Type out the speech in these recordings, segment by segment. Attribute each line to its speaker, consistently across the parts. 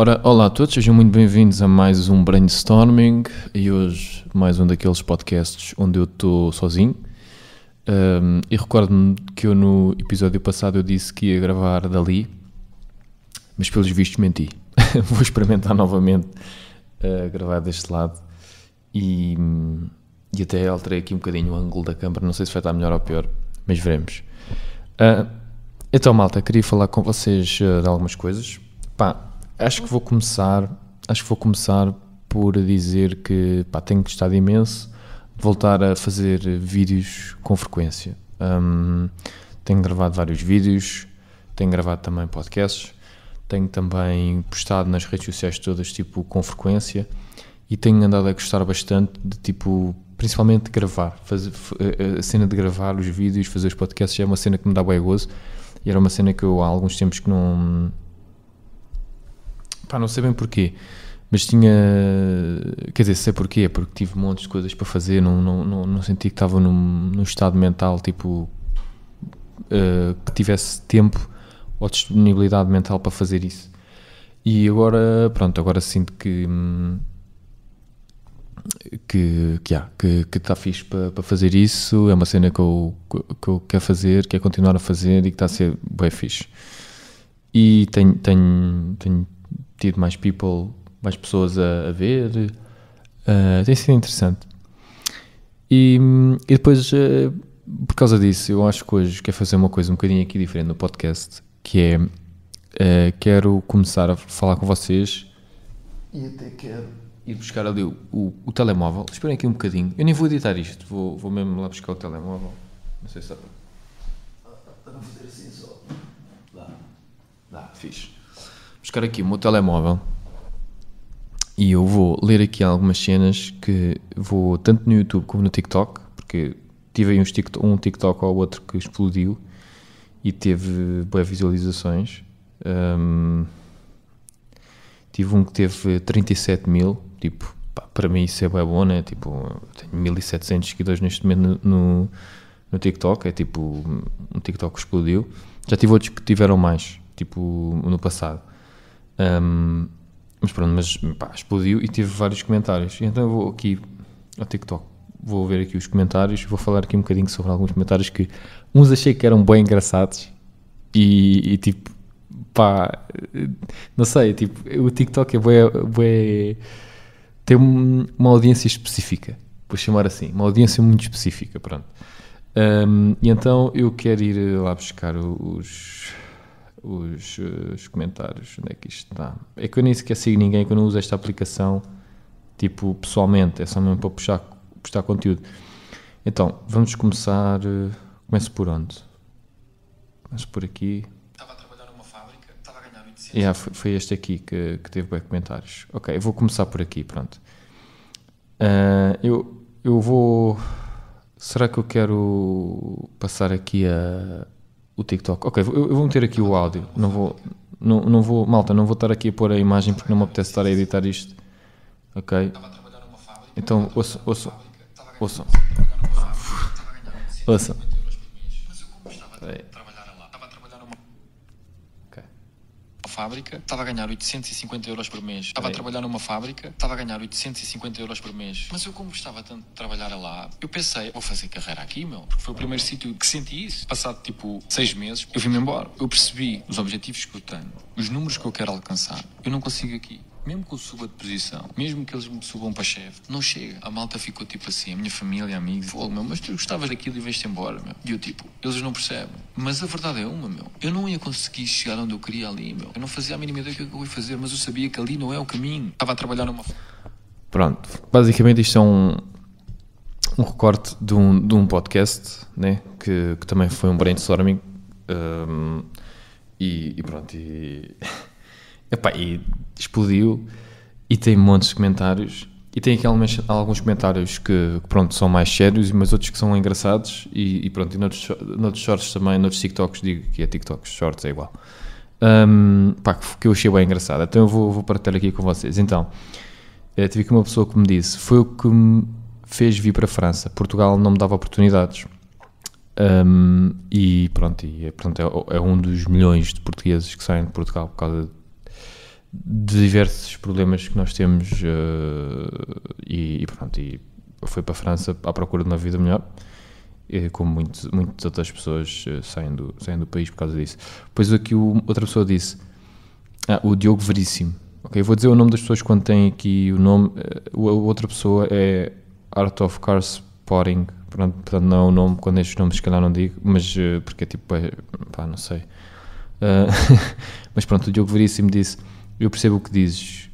Speaker 1: Ora, olá a todos, sejam muito bem-vindos a mais um brainstorming e hoje mais um daqueles podcasts onde eu estou sozinho. Um, e recordo-me que eu no episódio passado eu disse que ia gravar dali, mas pelos vistos menti. Vou experimentar novamente uh, gravar deste lado e, e até alterei aqui um bocadinho o ângulo da câmera, não sei se vai estar melhor ou pior, mas veremos. Uh, então, malta, queria falar com vocês uh, de algumas coisas. Pá, acho que vou começar, acho que vou começar por dizer que pá, tenho gostado imenso de voltar a fazer vídeos com frequência. Um, tenho gravado vários vídeos, tenho gravado também podcasts, tenho também postado nas redes sociais todas tipo com frequência e tenho andado a gostar bastante de tipo principalmente de gravar, fazer, a cena de gravar os vídeos, fazer os podcasts é uma cena que me dá bem gozo e era uma cena que eu há alguns tempos que não Pá, não sei bem porquê, mas tinha. Quer dizer, sei porquê, porque tive montes de coisas para fazer, não, não, não, não senti que estava num, num estado mental tipo. Uh, que tivesse tempo ou disponibilidade mental para fazer isso. E agora, pronto, agora sinto que. que, que, yeah, que, que está fixe para, para fazer isso, é uma cena que eu, que eu quero fazer, quero continuar a fazer e que está a ser bem fixe. E tenho, tenho, tenho tido mais people, mais pessoas a, a ver. Uh, tem sido interessante. E, e depois, uh, por causa disso, eu acho que hoje quero fazer uma coisa um bocadinho aqui diferente no podcast, que é uh, quero começar a falar com vocês e até quero ir buscar ali o, o, o telemóvel. Esperem aqui um bocadinho. Eu nem vou editar isto, vou, vou mesmo lá buscar o telemóvel. Não sei se dá para. Não fazer assim só. Dá. Dá, fixe buscar aqui o meu telemóvel e eu vou ler aqui algumas cenas que vou tanto no YouTube como no TikTok, porque tive aí uns TikTok, um TikTok ou outro que explodiu e teve boas visualizações. Um, tive um que teve 37 mil, tipo, pá, para mim isso é bem bom, né? Tipo, tenho 1700 seguidores neste momento no, no, no TikTok, é tipo, um TikTok que explodiu. Já tive outros que tiveram mais, tipo, no passado. Um, mas pronto, mas pá, explodiu e tive vários comentários. E então eu vou aqui ao TikTok, vou ver aqui os comentários, vou falar aqui um bocadinho sobre alguns comentários que uns achei que eram bem engraçados e, e tipo, pá, não sei, tipo, o TikTok é bem, bem tem uma audiência específica, vou chamar assim, uma audiência muito específica, pronto. Um, e então eu quero ir lá buscar os os, os, comentários. Onde é que isto está? É que eu nem sequer sigo ninguém que eu não uso esta aplicação, tipo, pessoalmente, é só mesmo para puxar, puxar conteúdo. Então, vamos começar. Eh, começo por onde? Começo por aqui.
Speaker 2: Estava a trabalhar numa fábrica, estava a ganhar 800.
Speaker 1: Yeah, foi, foi este aqui que, que teve bem comentários. Ok, eu vou começar por aqui, pronto. Uh, eu, eu vou. Será que eu quero passar aqui a, o TikTok. Ok, eu, eu vou meter aqui o áudio. Não vou, não, não vou, malta, não vou estar aqui a pôr a imagem porque não me apetece estar a editar isto. Ok? Então, ouçam, ouçam, ouçam. Ouçam.
Speaker 2: Fábrica, estava a ganhar 850 euros por mês. Estava a trabalhar numa fábrica, estava a ganhar 850 euros por mês. Mas eu, como gostava tanto de trabalhar lá, eu pensei, vou fazer carreira aqui, meu. Porque foi o primeiro sítio que senti isso. Passado tipo seis meses, eu vim-me embora. Eu percebi os objetivos que eu tenho, os números que eu quero alcançar. Eu não consigo aqui mesmo que eu suba de posição, mesmo que eles me subam para chefe, não chega. A malta ficou tipo assim, a minha família, amigos, falou, meu, mas tu gostavas daquilo e vais-te embora, meu. E eu tipo, eles não percebem. Mas a verdade é uma, meu. Eu não ia conseguir chegar onde eu queria ali, meu. Eu não fazia a mínima ideia do que eu ia fazer, mas eu sabia que ali não é o caminho. Estava a trabalhar numa.
Speaker 1: Pronto, basicamente isto é um, um recorte de um, de um podcast, né? Que, que também foi um brainstorming. Um, e, e pronto, e. Epá, e explodiu e tem montes de comentários. E tem aqui alguns, alguns comentários que, pronto, são mais sérios, mas outros que são engraçados. E, e pronto, e noutros, noutros shorts também, noutros TikToks, digo que é TikToks, shorts é igual. Um, pá, que eu achei bem engraçado. Então eu vou, vou partilhar aqui com vocês. Então, eh, tive aqui uma pessoa que me disse: Foi o que me fez vir para a França. Portugal não me dava oportunidades. Um, e pronto, e, pronto é, é, um dos milhões de portugueses que saem de Portugal por causa de diversos problemas que nós temos uh, e, e, pronto, e foi para a França à procura de uma vida melhor, e, como muitos, muitas outras pessoas uh, saem, do, saem do país por causa disso. Depois aqui o, outra pessoa disse, ah, o Diogo Veríssimo, ok, vou dizer o nome das pessoas quando tem aqui o nome, uh, a outra pessoa é Art of Car Spotting, pronto, portanto não é o nome, quando estes nomes se calhar não digo, mas porque é tipo, é, pá, não sei. mas pronto, o Diogo Veríssimo disse eu percebo o que dizes.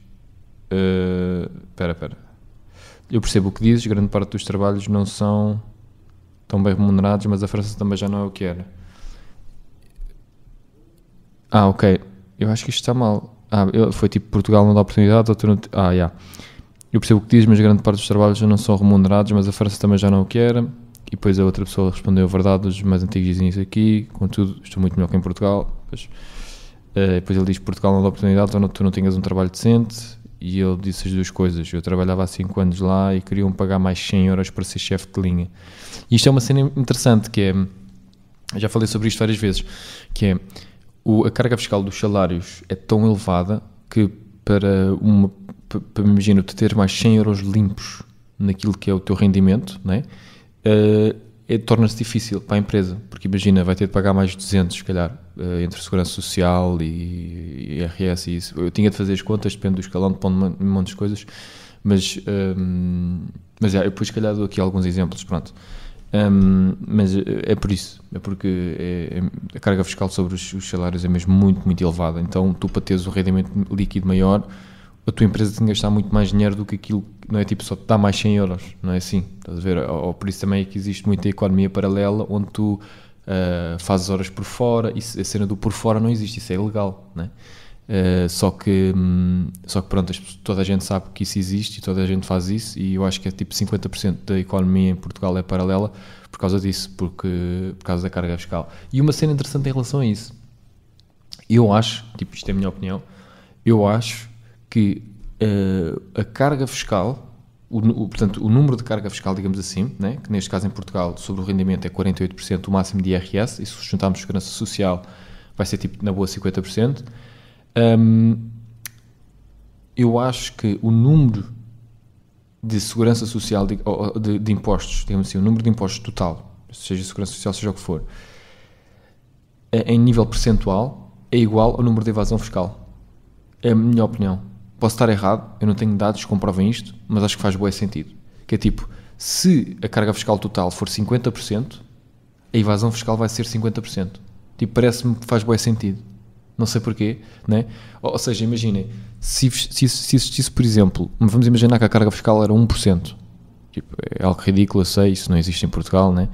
Speaker 1: Espera, uh, espera. Eu percebo o que dizes. Grande parte dos trabalhos não são tão bem remunerados, mas a França também já não é o que era. Ah, ok. Eu acho que isto está mal. Ah, eu, foi tipo Portugal não dá oportunidade. Ah, já. Yeah. Eu percebo o que dizes, mas grande parte dos trabalhos não são remunerados, mas a França também já não é o que era. E depois a outra pessoa respondeu a verdade, os mais antigos dizem isso aqui. Contudo, estou muito melhor que em Portugal. Pois. Uh, depois ele diz Portugal não dá oportunidade, então tu não tinhas um trabalho decente. E ele disse as duas coisas. Eu trabalhava há 5 anos lá e queriam pagar mais 100 euros para ser chefe de linha. E isto é uma cena interessante, que é... Já falei sobre isto várias vezes, que é... O, a carga fiscal dos salários é tão elevada que para uma... Para, imagina, tu ter mais 100 euros limpos naquilo que é o teu rendimento, né? Uh, é, torna-se difícil para a empresa, porque imagina, vai ter de pagar mais de 200, se calhar, eh, entre Segurança Social e, IRS e isso. Eu tinha de fazer as contas, depende do escalão, depende de um monte de coisas, mas, ehm, mas é, eu depois, se calhar, dou aqui alguns exemplos, pronto. Ehm, mas eh, é por isso, é porque é, é, a carga fiscal sobre os, os, salários é mesmo muito, muito elevada. Então, tu para teres o rendimento líquido maior, a tua empresa tem que gastar muito mais dinheiro do que aquilo, não é tipo só te dá mais 100 euros, não é assim, estás a ver? Ou, por isso também é que existe muita economia paralela onde tu uh, fazes horas por fora, e a cena do por fora não existe, isso é ilegal, né? Uh, só que hum, só que pronto, toda a gente sabe que isso existe e toda a gente faz isso e eu acho que é tipo 50% da economia em Portugal é paralela por causa disso, porque, por causa da carga fiscal. E uma cena interessante em relação a isso, eu acho, tipo isto é a minha opinião, eu acho que uh, a carga fiscal, o, o, portanto, o número de carga fiscal, digamos assim, né, que neste caso em Portugal, sobre o rendimento é 48%, o máximo de IRS, e se juntarmos segurança social, vai ser tipo na boa 50%. Um, eu acho que o número de segurança social, de, de, de, impostos, digamos assim, o número de impostos total, seja segurança social, seja o que for, em nível percentual, é igual ao número de evasão fiscal. É a minha opinião. Posso estar errado, eu não tenho dados que comprovem isto, mas acho que faz bom sentido. Que é tipo, se a carga fiscal total for 50%, a evasão fiscal vai ser 50%. Tipo, parece-me que faz bom sentido. Não sei porquê, né? Ou, seja, imaginem, se, se, se, existisse, por exemplo, vamos imaginar que a carga fiscal era 1%. Tipo, é algo ridículo, eu sei, isso não existe em Portugal, né?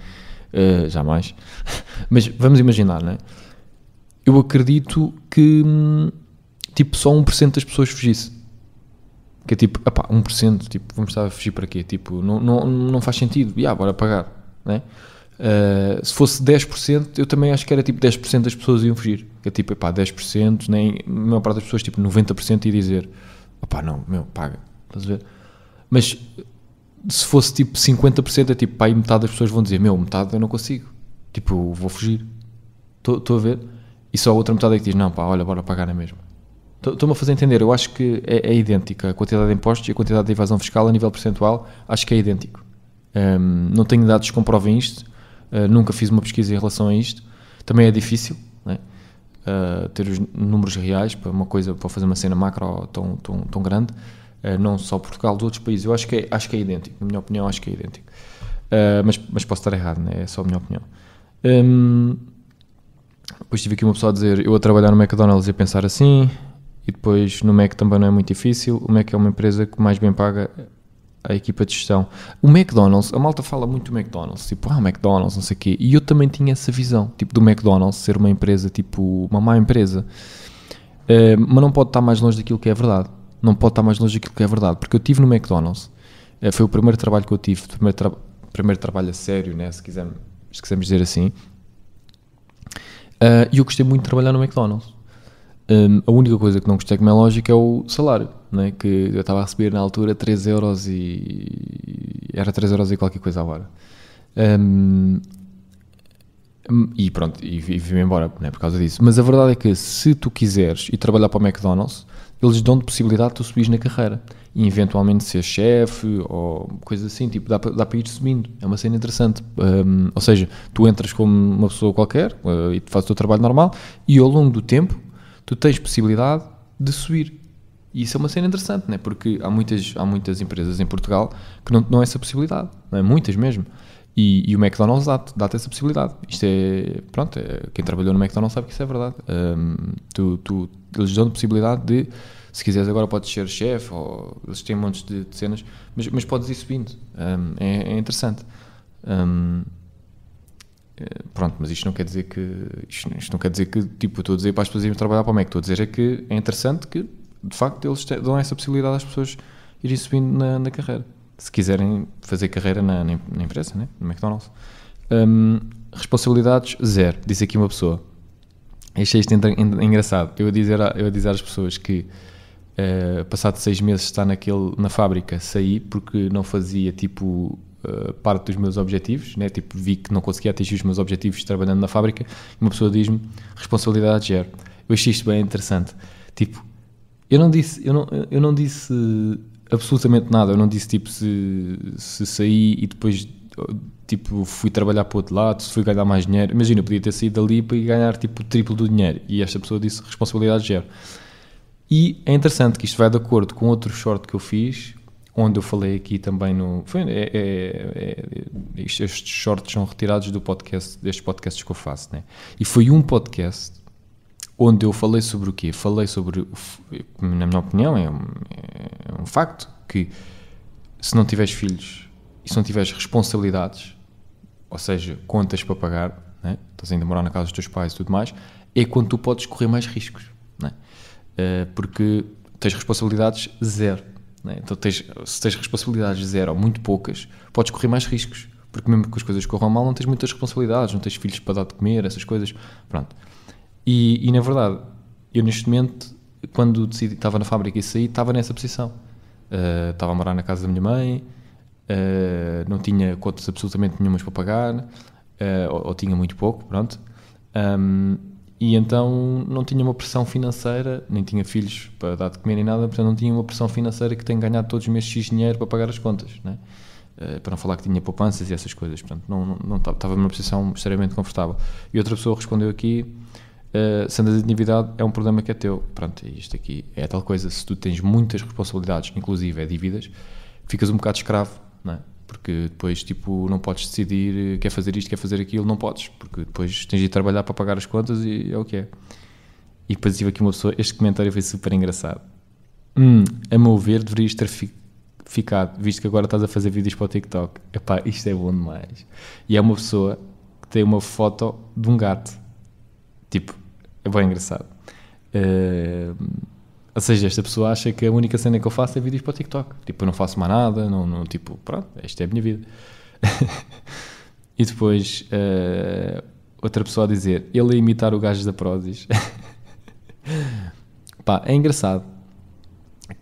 Speaker 1: Uh, jamais. Mas vamos imaginar, né? Eu acredito que hum, tipo, só 1% das pessoas fugisse. Que é tipo, epá, 1%, tipo, vamos estar a fugir para quê? Tipo, não, não, não faz sentido, e yeah, bora pagar, né? Uh, se fosse 10%, eu também acho que era tipo 10% das pessoas iam fugir. Que é tipo, epá, 10%, nem a maior parte das pessoas, tipo 90% ia dizer, opá, não, meu, paga, estás a ver? Mas se fosse tipo 50%, é tipo, pá, e metade das pessoas vão dizer, meu, metade eu não consigo, tipo, vou fugir. Estou a ver? E só a outra metade é que diz, não, pá, olha, bora pagar na mesma. Estou-me a fazer entender, eu acho que é, é, idêntica a quantidade de impostos e a quantidade de evasão fiscal a nível percentual, acho que é idêntico. Um, não tenho dados que comprovem isto, uh, nunca fiz uma pesquisa em relação a isto, também é difícil né? uh, ter os números reais para uma coisa, para fazer uma cena macro tão, tão, tão grande, uh, não só Portugal, de outros países, eu acho que é, acho que é idêntico, na minha opinião acho que é idêntico. mas, mas posso estar errado, né? é só a minha opinião. Um, depois tive aqui uma pessoa a dizer, eu a trabalhar no McDonald's e a pensar assim, e depois no Mac também não é muito difícil. O Mac é uma empresa que mais bem paga a equipa de gestão. O McDonald's, a malta fala muito do McDonald's, tipo, ah, McDonald's, não sei o quê. E eu também tinha essa visão, tipo, do McDonald's ser uma empresa, tipo, uma má empresa. Uh, mas não pode estar mais longe daquilo que é verdade. Não pode estar mais longe daquilo que é verdade. Porque eu tive no McDonald's, uh, foi o primeiro trabalho que eu tive, o primeiro, tra primeiro trabalho a sério, né, se, quisermos, se quisermos dizer assim. Uh, e eu gostei muito de trabalhar no McDonald's. Um, a única coisa que não gostei, como é lógico, é o salário, né? que eu estava a receber na altura 3 euros e. era 3 euros e qualquer coisa agora. Um, e pronto, e, e vim embora né, por causa disso. Mas a verdade é que se tu quiseres ir trabalhar para o McDonald's, eles dão-te possibilidade de tu subires na carreira e eventualmente ser chefe ou coisa assim, tipo, dá para, dá para ir subindo. É uma cena interessante. Um, ou seja, tu entras como uma pessoa qualquer uh, e fazes o teu trabalho normal e ao longo do tempo tu tens possibilidade de subir. E isso é uma cena interessante, né? porque há muitas, há muitas empresas em Portugal que não dão essa possibilidade, não é? muitas mesmo. E, e o McDonald's dá-te dá essa possibilidade. Isto é, pronto, é, quem trabalhou no McDonald's sabe que isso é verdade. Um, tu, tu, eles dão-te possibilidade de, se quiseres agora podes ser chefe, ou eles têm montes de, de cenas, mas, mas podes ir subindo. Um, é, é, interessante. Um, é, pronto, mas isto não quer dizer que isto, isto, não quer dizer que tipo, estou a dizer para as pessoas irem trabalhar para o Mac, estou a dizer é que é interessante que de facto eles dão essa possibilidade às pessoas irem subindo na, na carreira se quiserem fazer carreira na, na, na empresa, né? no McDonald's. Um, responsabilidades, zero, disse aqui uma pessoa. Achei isto engraçado. Eu a dizer, eu a dizer às pessoas que, uh, passado seis meses estar naquele, na fábrica, saí porque não fazia tipo uh, parte dos meus objetivos, né? tipo, vi que não conseguia atingir os meus objetivos trabalhando na fábrica. E uma pessoa diz-me responsabilidade zero. Eu achei isto bem interessante. Tipo, eu não disse, eu não, eu não disse absolutamente nada. Eu não disse tipo se, se saí e depois tipo fui trabalhar para o outro lado, se fui ganhar mais dinheiro. Imagina, eu podia ter saído dali para ganhar tipo o triplo do dinheiro e esta pessoa disse responsabilidade zero. E é interessante que isto vai de acordo com outro short que eu fiz, onde eu falei aqui também no. Foi, é, é, é, estes shorts são retirados do podcast, destes podcasts que eu faço, né? E foi um podcast onde eu falei sobre o quê? Falei sobre, na minha opinião, é um, é um facto que se não tiveres filhos e se não tiveres responsabilidades, ou seja, contas para pagar, né? estás ainda a morar na casa dos teus pais e tudo mais, é quando tu podes correr mais riscos, né? Uh, porque tens responsabilidades zero. Né? Então, tens, se tens responsabilidades zero ou muito poucas, podes correr mais riscos, porque mesmo que as coisas corram mal, não tens muitas responsabilidades, não tens filhos para dar de comer, essas coisas. Pronto. E, e na verdade, eu neste momento, quando decidi, estava na fábrica e saí, estava nessa posição. Uh, estava a morar na casa da minha mãe, uh, não tinha contas absolutamente nenhumas para pagar, uh, ou, ou, tinha muito pouco, pronto. Um, e então não tinha uma pressão financeira, nem tinha filhos para dar de comer nem nada, portanto não tinha uma pressão financeira que tenho ganhado todos os meses X dinheiro para pagar as contas, né? Uh, para não falar que tinha poupanças e essas coisas, portanto não, não, estava numa posição extremamente confortável. E outra pessoa respondeu aqui, uh, se andas de endividado é um problema que é teu. Pronto, isto aqui é tal coisa. Se tu tens muitas responsabilidades, inclusive é dívidas, ficas um bocado escravo, não é? Porque depois, tipo, não podes decidir quer fazer isto, quer fazer aquilo, não podes, porque depois tens de trabalhar para pagar as contas e é o que é. E depois tive aqui uma pessoa, este comentário foi super engraçado. Hum, a meu ver, deverias ter fi ficado, visto que agora estás a fazer vídeos para o TikTok. Epá, isto é bom demais. E é uma pessoa que tem uma foto de um gato. Tipo, é bem engraçado. Uh, ou seja, esta pessoa acha que a única cena que eu faço é vídeos para o TikTok. Tipo, eu não faço mais nada, não, não tipo, pronto, esta é a minha vida. e depois, uh, outra pessoa a dizer, ele a imitar o gajo da Prozis. Pá, é engraçado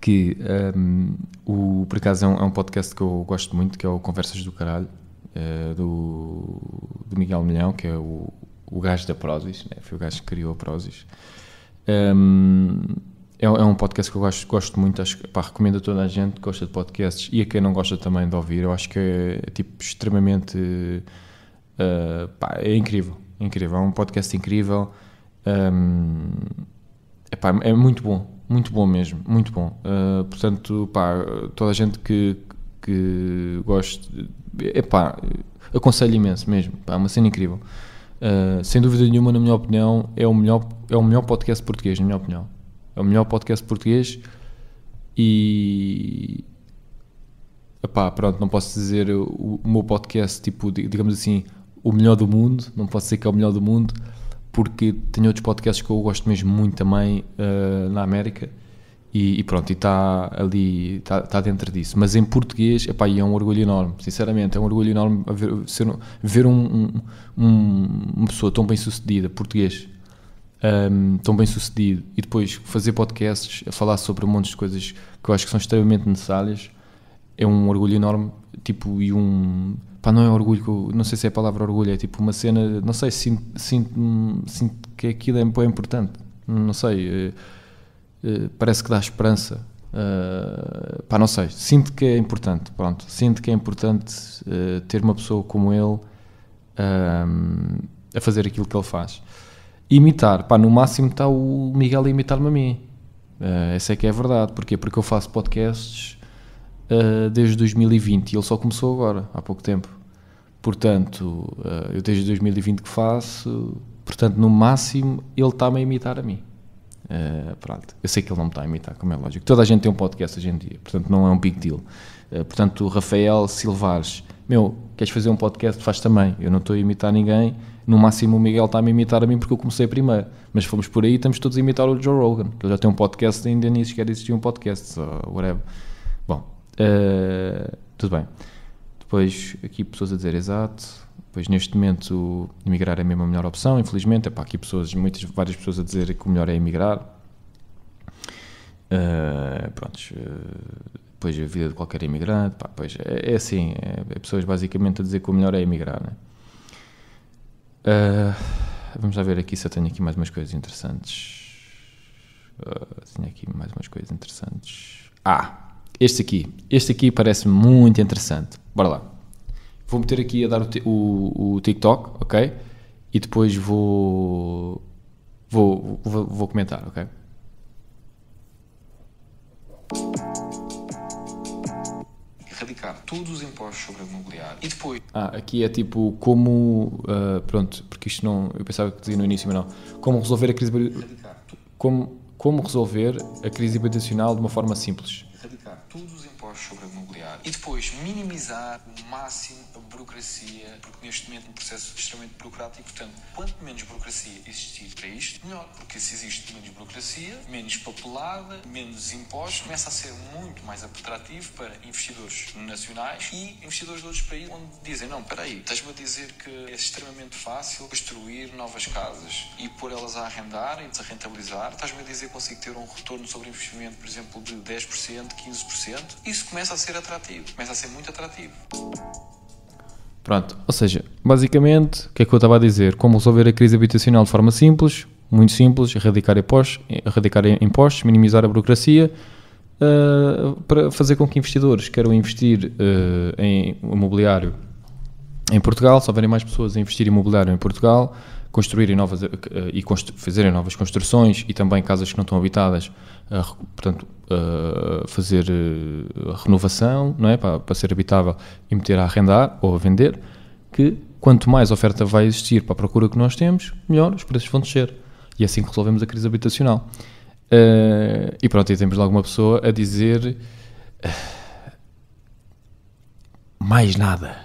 Speaker 1: que um, o, por acaso é um, é um, podcast que eu gosto muito, que é o Conversas do Caralho, uh, do, do Miguel Milhão, que é o, o gajo da Prozis, né? foi o gajo que criou a Prozis. Um, é, é, um podcast que eu gosto, gosto muito, acho, pá, recomendo a toda a gente que gosta de podcasts e a quem não gosta também de ouvir. Eu acho que é, é tipo extremamente. Uh, pá, é incrível, é incrível. É um podcast incrível. Um, epá, é muito bom, muito bom mesmo, muito bom. Uh, portanto, pá, toda a gente que, que goste, epá, aconselho imenso mesmo. Pá, é uma cena incrível. Uh, sem dúvida nenhuma, na minha opinião, é o, melhor, é o melhor podcast português, na minha opinião. É o melhor podcast português e. Epá, pronto, não posso dizer o, o meu podcast, tipo, digamos assim, o melhor do mundo, não posso dizer que é o melhor do mundo, porque tenho outros podcasts que eu gosto mesmo muito também uh, na América e, e, pronto, e está ali, está tá dentro disso. Mas em português, epá, é um orgulho enorme, sinceramente, é um orgulho enorme ver, ser, ver um, um, uma pessoa tão bem sucedida, português, um, tão bem sucedido, e depois fazer podcasts a falar sobre um monte de coisas que eu acho que são extremamente necessárias, é um orgulho enorme, tipo, e um. Pá, não é orgulho, não sei se é a palavra orgulho, é tipo uma cena, não sei, sinto, sinto, sinto que aquilo é, é importante, não sei. É, uh, parece que dá esperança. Uh, pá, não sei, sinto que é importante, pronto, sinto que é importante uh, ter uma pessoa como ele a fazer aquilo que ele faz. Imitar, pá, no máximo está o Miguel a imitar-me a mim. Uh, essa é que é a verdade. Porquê? Porque eu faço podcasts uh, desde 2020 e ele só começou agora, há pouco tempo. Portanto, uh, eu desde 2020 que faço, portanto, no máximo, ele está-me a imitar a mim. Pronto. Eu sei que ele não me está a imitar, como é lógico. Toda a gente tem um podcast hoje em dia, portanto, não é um big deal. portanto, Rafael Silvares, meu, queres fazer um podcast? Faz também. Eu não estou a imitar ninguém no máximo o Miguel está a me imitar a mim porque eu comecei primeiro. Mas fomos por aí estamos todos a imitar o Joe Rogan, que ele já tem um podcast e ainda nem sequer existia um podcast, ou whatever. Bom, uh, tudo bem. Depois aqui pessoas a dizer exato. Depois neste momento emigrar é mesmo a melhor opção, infelizmente. É para aqui pessoas, muitas, várias pessoas a dizer que o melhor é emigrar. Uh, prontos. Uh, depois a vida de qualquer imigrante, pá, pois é, é assim, é, é, pessoas basicamente a dizer que o melhor é emigrar, né? Uh, vamos lá ver aqui se eu tenho aqui mais umas coisas interessantes. Uh, tenho aqui mais umas coisas interessantes. Ah, este aqui. Este aqui parece muito interessante. Bora lá. Vou meter aqui a dar o, o, o TikTok, ok? E depois vou, vou, vou, vou comentar, ok?
Speaker 2: Todos os impostos sobre o imobiliário e depois.
Speaker 1: Ah, aqui é tipo como. Uh, pronto, porque isto não. Eu pensava que dizia no início, mas não. Como resolver a crise. Como, como resolver a crise habitacional de uma forma simples.
Speaker 2: Erradicar todos os impostos sobre o imobiliário e depois minimizar o máximo a burocracia, porque neste momento é um processo extremamente burocrático, portanto, quanto menos burocracia existir para isto, melhor, porque se existe menos burocracia, menos papelada, menos impostos, começa a ser muito mais atrativo para investidores nacionais e investidores de outros países, onde dizem, não, espera aí, estás-me a dizer que é extremamente fácil construir novas casas e pôr elas a arrendar e desarrentabilizar, estás-me a dizer que consigo ter um retorno sobre investimento, por exemplo, de 10%, 15%, isso começa a ser atrativo, começa a ser muito atrativo.
Speaker 1: Pronto, ou seja, basicamente, o que é que eu estava a dizer? Como resolver a crise habitacional de forma simples, muito simples, erradicar impostos, erradicar impostos minimizar a burocracia, uh, para fazer com que investidores queiram investir uh, em imobiliário em Portugal, se houverem mais pessoas a investir em imobiliário em Portugal, construírem novas uh, e fazerem novas construções e também casas que não estão habitadas, portanto, uh, fazer uh, renovação, não é? Para, para, ser habitável e meter a arrendar ou a vender, que quanto mais oferta vai existir para a procura que nós temos, melhor os preços vão descer. E é assim que resolvemos a crise habitacional. E pronto, e temos lá alguma pessoa a dizer mais nada.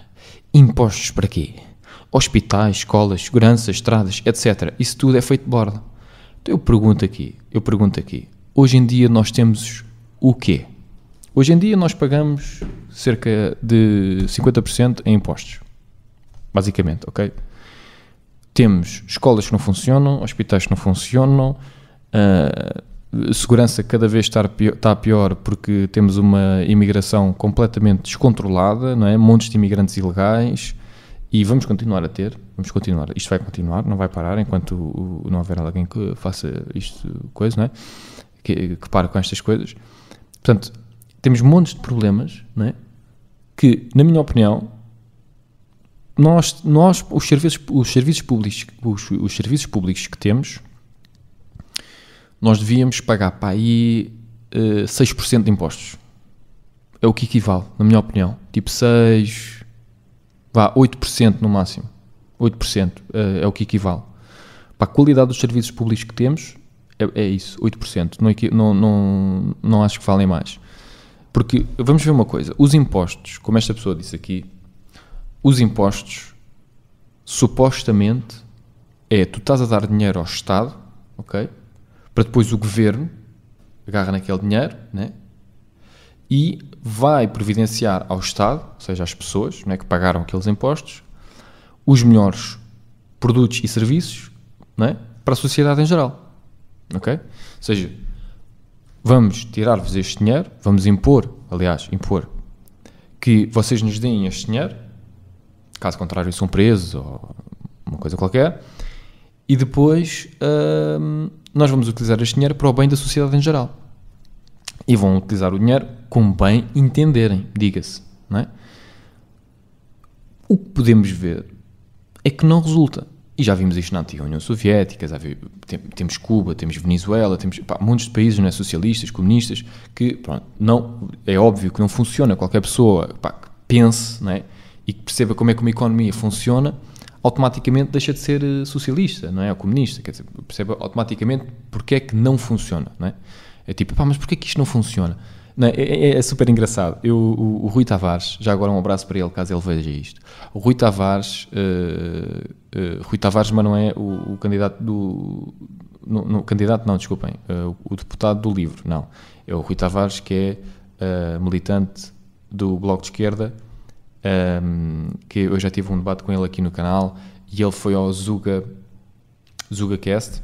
Speaker 1: Impostos para quê? Hospitais, escolas, segurança, estradas, etc. Isso tudo é feito de borda. Então eu pergunto aqui, eu pergunto aqui, hoje em dia nós temos o quê? Hoje em dia nós pagamos cerca de 50% em impostos. Basicamente, ok? Temos escolas que não funcionam, hospitais que não funcionam, uh, segurança cada vez está pior, está pior porque temos uma imigração completamente descontrolada, não é? Montes de imigrantes ilegais e vamos continuar a ter, vamos continuar, isto vai continuar, não vai parar enquanto não houver alguém que faça isto, coisa, não é? que, que para com estas coisas. Portanto, temos montes de problemas não é? que, na minha opinião, nós, nós os, serviços, os, serviços públicos, os, os serviços públicos que temos, nós devíamos pagar para aí uh, eh, 6% de impostos. É o que equivale, na minha opinião. Tipo 6, vá, 8% no máximo. 8% uh, eh, é o que equivale. Para a qualidade dos serviços públicos que temos, é, é isso, 8%. Não, não, não, não acho que falem mais. Porque, vamos ver uma coisa, os impostos, como esta pessoa disse aqui, os impostos, supostamente, é, tu estás a dar dinheiro ao Estado, ok? Para depois o Governo agarra naquele dinheiro, né? E vai providenciar ao Estado, ou seja, às pessoas né, que pagaram aqueles impostos, os melhores produtos e serviços né, para a sociedade em geral. Ok? Ou seja, vamos tirar-vos este dinheiro, vamos impor, aliás, impor, que vocês nos deem este dinheiro, caso contrário são presos ou uma coisa qualquer, e depois hum, nós vamos utilizar este dinheiro para o bem da sociedade em geral. E vão utilizar o dinheiro como bem entenderem, diga-se. É? O que podemos ver é que não resulta. E já vimos isto na antiga União Soviética, vi, tem, temos Cuba, temos Venezuela, temos pá, países não é, socialistas, comunistas, que pronto, não, é óbvio que não funciona. Qualquer pessoa pá, que pense é, e que perceba como é que uma economia funciona, automaticamente deixa de ser eh, socialista, não é? Ou comunista, quer dizer, perceba automaticamente porque é que não funciona, não é? É tipo, pá, mas porquê é que isto não funciona? Não, é, é, é, super engraçado. Eu, o, o, Rui Tavares, já agora um abraço para ele, caso ele veja isto. O Rui Tavares, uh, uh, Rui Tavares, mas não é o, o candidato do. No, no, candidato, não, desculpem, uh, o, deputado do livro, não. É o Rui Tavares, que é militante do Bloco de Esquerda, um, ehm, que eu já tive um debate com ele aqui no canal, e ele foi ao Zuga, ZugaCast,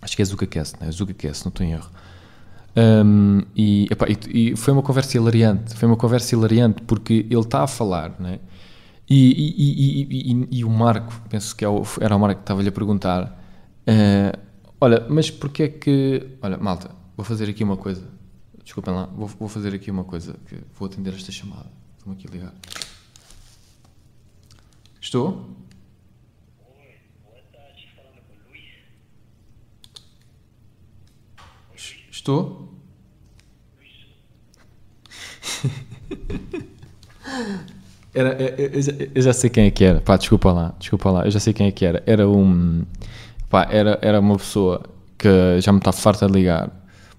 Speaker 1: acho que é ZugaCast, não é? ZugaCast, não estou em erro um, e, epá, e, e, foi uma conversa hilariante, foi uma conversa hilariante porque ele está a falar, né? E, e, o Marco, penso que é era o Marco que estava-lhe a perguntar: uh, Olha, mas porquê é que. Olha, malta, vou fazer aqui uma coisa. Desculpem lá, vou, vou fazer aqui uma coisa. Que vou atender esta chamada. Estou-me aqui a ligar. Estou? Estou? Era, eu, já, eu, já, sei quem é que era. Pá, desculpa lá, desculpa lá. Eu já sei quem é que era. Era um. Pá, era, era uma pessoa que já me está farta de ligar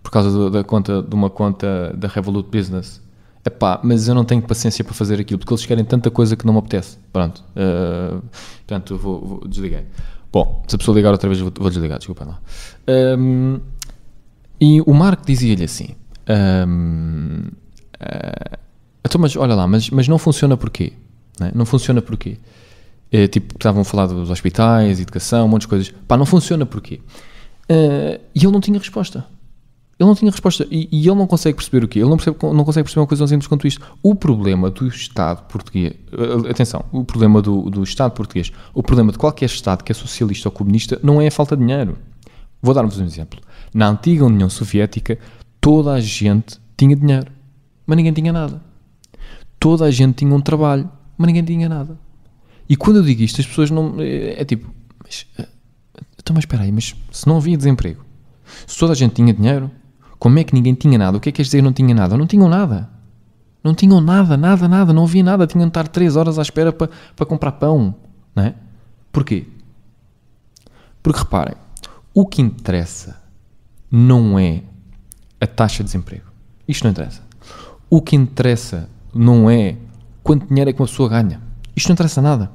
Speaker 1: por causa do, da conta, de uma conta da Revolut Business. É pá, mas eu não tenho paciência para fazer aquilo porque eles querem tanta coisa que não me apetece. Pronto. Uh, portanto, vou, vou desliguei. Bom, se a pessoa ligar outra vez, vou, vou desligar, desculpa lá. Um, e o Marco dizia-lhe assim: um, uh, ah, então, mas olha lá, mas, mas não funciona porquê? Não, é? não funciona porquê? É, tipo, estavam a falar dos hospitais, educação, um monte de coisas. Pá, não funciona porquê? Uh, e ele não tinha resposta. Ele não tinha resposta. E, e ele não consegue perceber o quê? Ele não, percebe, não consegue perceber uma coisa tão simples quanto isto. O problema do Estado português. Uh, atenção, o problema do, do Estado português, o problema de qualquer Estado que é socialista ou comunista, não é a falta de dinheiro. Vou dar-vos um exemplo. Na antiga União Soviética, toda a gente tinha dinheiro, mas ninguém tinha nada. Toda a gente tinha um trabalho, mas ninguém tinha nada. E quando eu digo isto, as pessoas não. É, é tipo, mas, eh, então, mas espera aí, mas se não havia desemprego, se toda a gente tinha dinheiro, como é que ninguém tinha nada? O que é que quer dizer não tinha nada? Não tinham nada. Não tinham nada, nada, nada, não havia nada. Tinham de estar 3 horas à espera para, para comprar pão. Não é? Porquê? Porque reparem, o que interessa não é a taxa de desemprego. Isto não interessa. O que interessa não é quanto dinheiro é que uma pessoa ganha. Isto não interessa nada.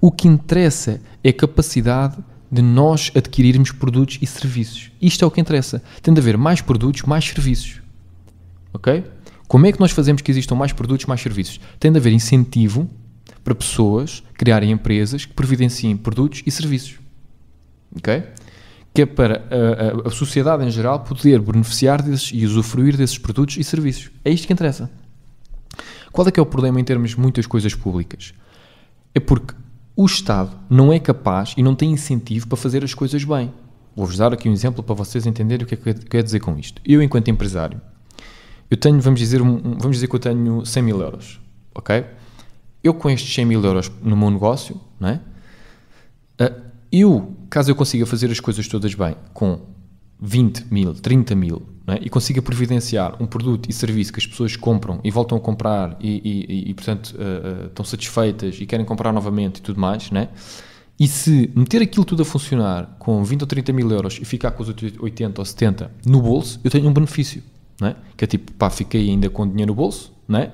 Speaker 1: O que interessa é a capacidade de nós adquirirmos produtos e serviços. Isto é o que interessa. Tem de haver mais produtos, mais serviços. Ok? Como é que nós fazemos que existam mais produtos, mais serviços? Tem de haver incentivo para pessoas criarem empresas que providenciem produtos e serviços. Ok? Que é para a, a, a, sociedade em geral poder beneficiar desses e usufruir desses produtos e serviços. É isto que interessa. Qual é que é o problema em termos de muitas coisas públicas? É porque o Estado não é capaz e não tem incentivo para fazer as coisas bem. Vou-vos dar aqui um exemplo para vocês entenderem o que é que eu quero dizer com isto. Eu, enquanto empresário, eu tenho, vamos dizer, vamos dizer que eu tenho 100 mil euros, ok? Eu com estes 100 mil euros no meu negócio, não é? Uh, eu, caso eu consiga fazer as coisas todas bem, com 20 mil, 30 mil, é? e consiga providenciar um produto e serviço que as pessoas compram e voltam a comprar e, e, e portanto, uh, uh, estão satisfeitas e querem comprar novamente e tudo mais, né? e se meter aquilo tudo a funcionar com 20 ou 30 mil euros e ficar com os 80 ou 70 no bolso, eu tenho um benefício, é? que é tipo, pá, fiquei ainda com dinheiro no bolso, é?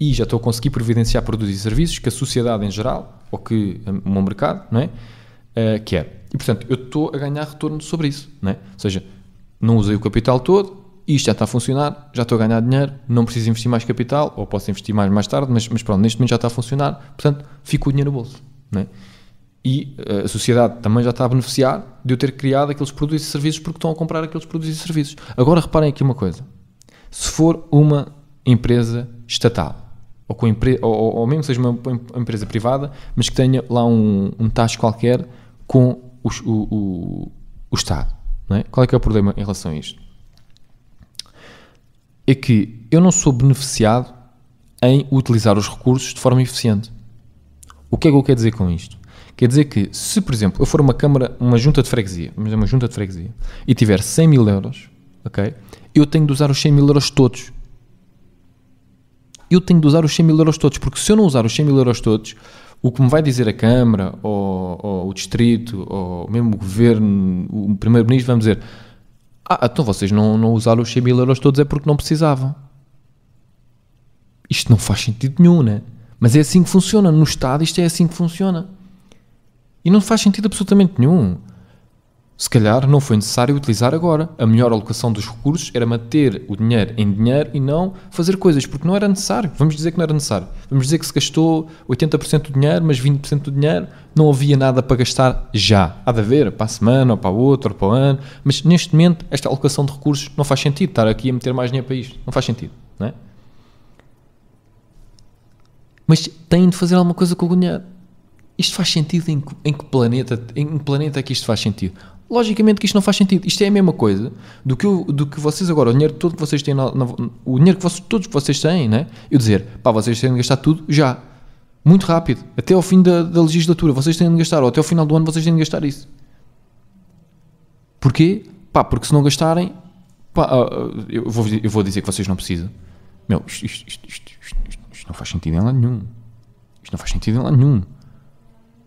Speaker 1: e já estou a conseguir providenciar produtos e serviços que a sociedade em geral, ou que o meu mercado, não é? Uh, quer. E, portanto, eu estou a ganhar retorno sobre isso. Não é? Ou seja, não usei o capital todo, isto já está a funcionar, já estou a ganhar dinheiro, não preciso investir mais capital, ou posso investir mais mais tarde, mas, mas pronto, neste momento já está a funcionar, portanto, fico o dinheiro no bolso. Não é? E uh, a sociedade também já está a beneficiar de eu ter criado aqueles produtos e serviços porque estão a comprar aqueles produtos e serviços. Agora reparem aqui uma coisa: se for uma empresa estatal, ou, com ou, ou mesmo que seja uma empresa privada, mas que tenha lá um, um taxa qualquer com o, o, o, Estado. É? Qual é que é o problema em relação a isto? É que eu não sou beneficiado em utilizar os recursos de forma eficiente. O que é que eu quero dizer com isto? Quer dizer que, se por exemplo eu for uma câmara, uma junta de freguesia, vamos dizer uma junta de freguesia, e tiver 100 mil euros, ok? Eu tenho de usar os 100 mil euros todos. Eu tenho de usar os 100 mil euros todos, porque se eu não usar os 100 mil euros todos, o que me vai dizer a Câmara, ou, ou o Distrito, ou mesmo o Governo, o Primeiro-Ministro, vai dizer: Ah, então vocês não, não usaram os 100 mil euros todos é porque não precisavam. Isto não faz sentido nenhum, né? Mas é assim que funciona. No Estado, isto é assim que funciona. E não faz sentido absolutamente nenhum. Se calhar não foi necessário utilizar agora. A melhor alocação dos recursos era manter o dinheiro em dinheiro e não fazer coisas, porque não era necessário. Vamos dizer que não era necessário. Vamos dizer que se gastou 80% do dinheiro, mas 20% do dinheiro não havia nada para gastar já. Há de haver para a semana, ou para o outro, ou para o ano. Mas neste momento, esta alocação de recursos não faz sentido estar aqui a meter mais dinheiro para isto. Não faz sentido. Não é? Mas têm de fazer alguma coisa com o dinheiro. Isto faz sentido em que, em que planeta? Em que planeta é que isto faz sentido? Logicamente que isto não faz sentido. Isto é a mesma coisa do que, do que vocês agora, o dinheiro todo que vocês têm, na, na, o dinheiro que vocês, todos que vocês têm, né? Eu dizer, pá, vocês têm de gastar tudo já. Muito rápido. Até ao fim da, da legislatura. Vocês têm de gastar. Ou até ao final do ano vocês têm de gastar isso. Porquê? Pá, porque se não gastarem, pá, ah, ah, eu, vou, eu vou dizer que vocês não precisam. Meu, isto, isto, isto, isto, não faz sentido em lado nenhum. Isto não faz sentido em lado nenhum.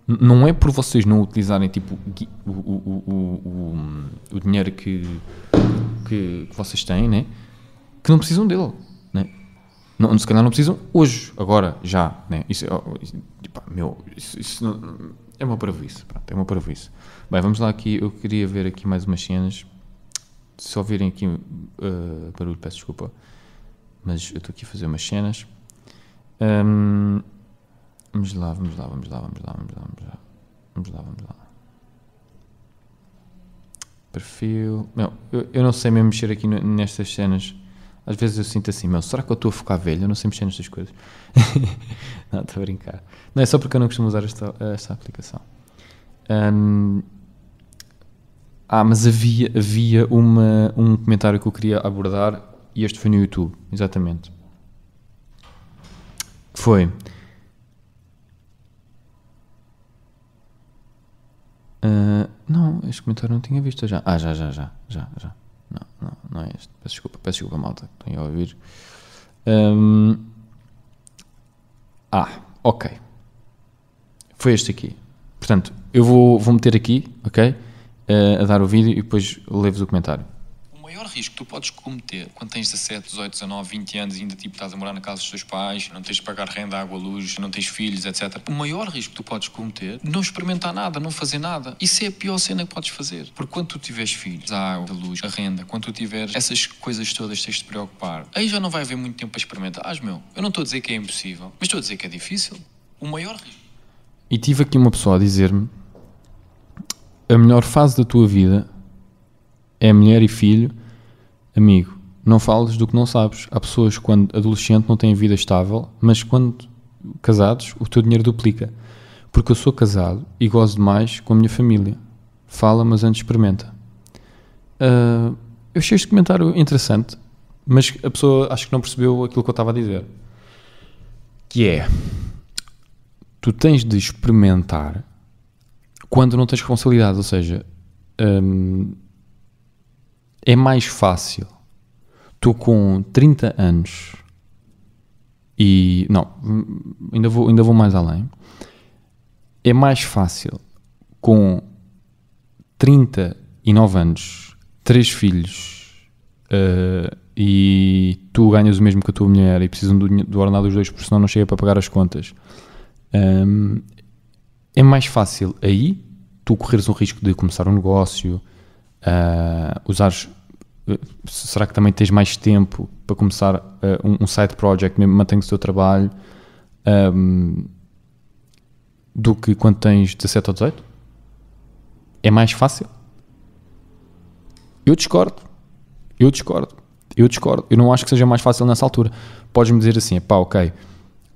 Speaker 1: Não é por vocês não utilizarem tipo, o, o, o, o dinheiro que, que, vocês têm, né? que não precisam dele. Né? Não, se calhar não precisam hoje, agora, já. Né? Isso, tipo, meu, isso, é uma paravice. Pronto, é uma paravice. Bem, vamos lá aqui. Eu queria ver aqui mais umas cenas. Se ouvirem aqui uh, barulho, peço desculpa. Mas eu estou aqui a fazer umas cenas. Um, Vamos lá, vamos lá, vamos lá, vamos lá, vamos lá, vamos lá. Vamos lá, vamos lá. Perfil. Meu, eu, eu não sei mesmo mexer aqui nestas cenas. Às vezes eu sinto assim, meu, será que eu estou a ficar velho? Eu não sei mexer nestas coisas. não, estou a brincar. Não, é só porque eu não costumo usar esta, esta aplicação. Um, ah, mas havia, havia uma, um comentário que eu queria abordar e este foi no YouTube, exatamente. Foi Uh, não, este comentário não tinha visto já. Ah, já, já, já, já, já. Não, não, não é este. Peço desculpa, peço desculpa, malta. Tenho a ouvir. Um, ah, ok. Foi este aqui. Portanto, eu vou, vou meter aqui, ok? Uh, a dar o vídeo e depois levo o comentário
Speaker 2: maior risco que tu podes cometer quando tens 17, 18, 19, 20 anos e ainda tipo, estás a morar na casa dos teus pais, não tens de pagar renda, água, luz, não tens filhos, etc. O maior risco que tu podes cometer não experimentar nada, não fazer nada. Isso é a pior cena que podes fazer. Porque quando tu tiveres filhos, a água, a luz, a renda, quando tu tiveres essas coisas todas, tens de te preocupar. Aí já não vai haver muito tempo para experimentar. Ah, meu, eu não estou a dizer que é impossível, mas estou a dizer que é difícil. O maior risco.
Speaker 1: E tive aqui uma pessoa a dizer-me a melhor fase da tua vida é mulher e filho Amigo, não fales do que não sabes. Há pessoas que, quando adolescente, não têm vida estável, mas quando casados, o teu dinheiro duplica. Porque eu sou casado e gozo demais com a minha família. Fala, mas antes experimenta. Uh, eu achei este comentário interessante, mas a pessoa acho que não percebeu aquilo que eu estava a dizer. Que é: tu tens de experimentar quando não tens responsabilidade, ou seja, um, é mais fácil. Estou com 30 anos e. Não, ainda vou, ainda vou mais além. É mais fácil com 39 anos, três filhos uh, e tu ganhas o mesmo que a tua mulher e precisam do, do ordenado dos dois porque senão não chega para pagar as contas. Um, é mais fácil aí tu correres o risco de começar um negócio, uh, usares será que também tens mais tempo para começar uh, um, um, side project, mesmo mantendo o teu trabalho, um, do que quando tens 17 ou 18? É mais fácil? Eu discordo. Eu discordo. Eu discordo. Eu não acho que seja mais fácil nessa altura. Podes-me dizer assim, pá, ok,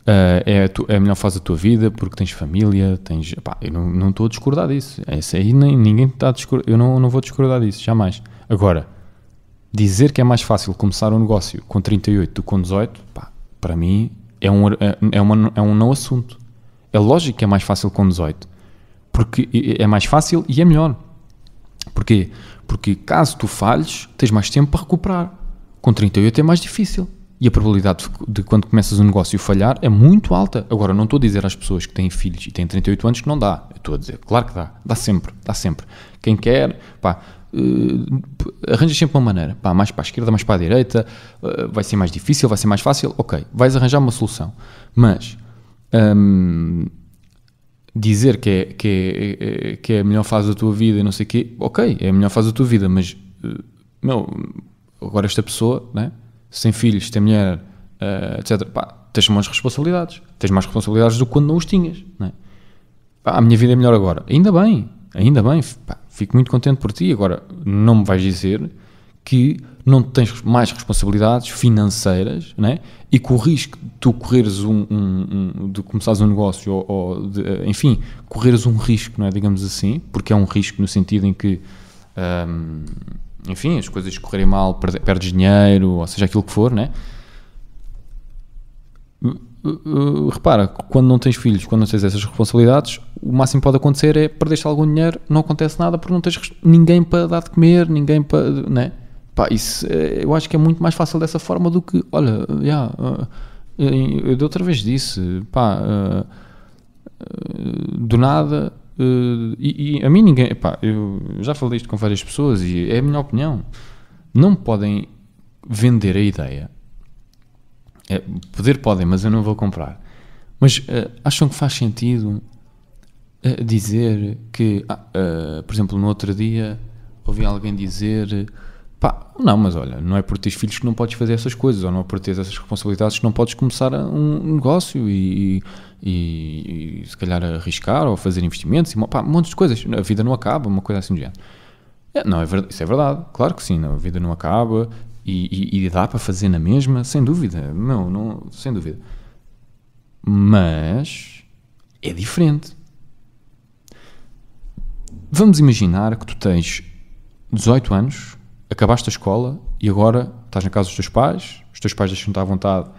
Speaker 1: Uh, é, a tu, é, a melhor fase da tua vida porque tens família, tens. Pá, eu não, estou a discordar disso. Esse aí nem, ninguém está a discordar. Eu não, não vou discordar disso, jamais. Agora, dizer que é mais fácil começar um negócio com 38 do que com 18, pá, para mim é um, é, é, uma, é um não assunto. É lógico que é mais fácil com 18, porque é mais fácil e é melhor. Porquê? Porque caso tu falhes, tens mais tempo para recuperar. Com 38 é mais difícil. E a probabilidade de, quando começas um negócio falhar é muito alta. Agora, não estou a dizer às pessoas que têm filhos e têm 38 anos que não dá. estou a dizer, claro que dá. Dá sempre, dá sempre. Quem quer, pá, uh, arranjas sempre uma maneira. Pá, mais para a esquerda, mais para a direita, uh, vai ser mais difícil, vai ser mais fácil. Ok, vais arranjar uma solução. Mas um, dizer que é, que, é, que é a melhor fase da tua vida e não sei o quê, ok, é a melhor fase da tua vida, mas, uh, meu, agora esta pessoa, né? sem filhos, sem mulher, etc., pá, tens mais responsabilidades. Tens mais responsabilidades do que quando não os tinhas. É? pá, a minha vida é melhor agora. Ainda bem, ainda bem. Pá, fico muito contente por ti. Agora, não me vais dizer que não tens mais responsabilidades financeiras né? e que o risco de tu correres um, um, um de começares um negócio ou, ou de, enfim, correres um risco, não é? digamos assim, porque é um risco no sentido em que um, enfim, as coisas correrem mal, perdes dinheiro, ou seja, aquilo que for, né? Repara, quando não tens filhos, quando não tens essas responsabilidades, o máximo que pode acontecer é perderes algum dinheiro, não acontece nada porque não tens ninguém para dar de comer, ninguém para. Né? Pá, isso é, eu acho que é muito mais fácil dessa forma do que, olha, yeah, uh, eu de outra vez disse, pá, uh, uh, do nada Uh, e, e, a mim ninguém. Epá, eu já falei isto com várias pessoas e é a minha opinião. Não podem vender a ideia. É, poder podem, mas eu não vou comprar. Mas uh, acham que faz sentido uh, dizer que, ah, por exemplo, no outro dia ouvi alguém dizer pá, não, mas olha, não é por teres filhos que não podes fazer essas coisas, ou não é por teres essas responsabilidades que não podes começar um negócio e, e, e, se calhar arriscar ou fazer investimentos, e, pá, um monte de coisas. A vida não acaba, uma coisa assim do género. É, não, é verdade, isso é verdade, claro que sim, não, a vida não acaba e, e, e dá para fazer na mesma, sem dúvida, não, não, sem dúvida. Mas é diferente. Vamos imaginar que tu tens 18 anos, acabaste a escola e agora estás na casa dos teus pais, os teus pais deixam-te à vontade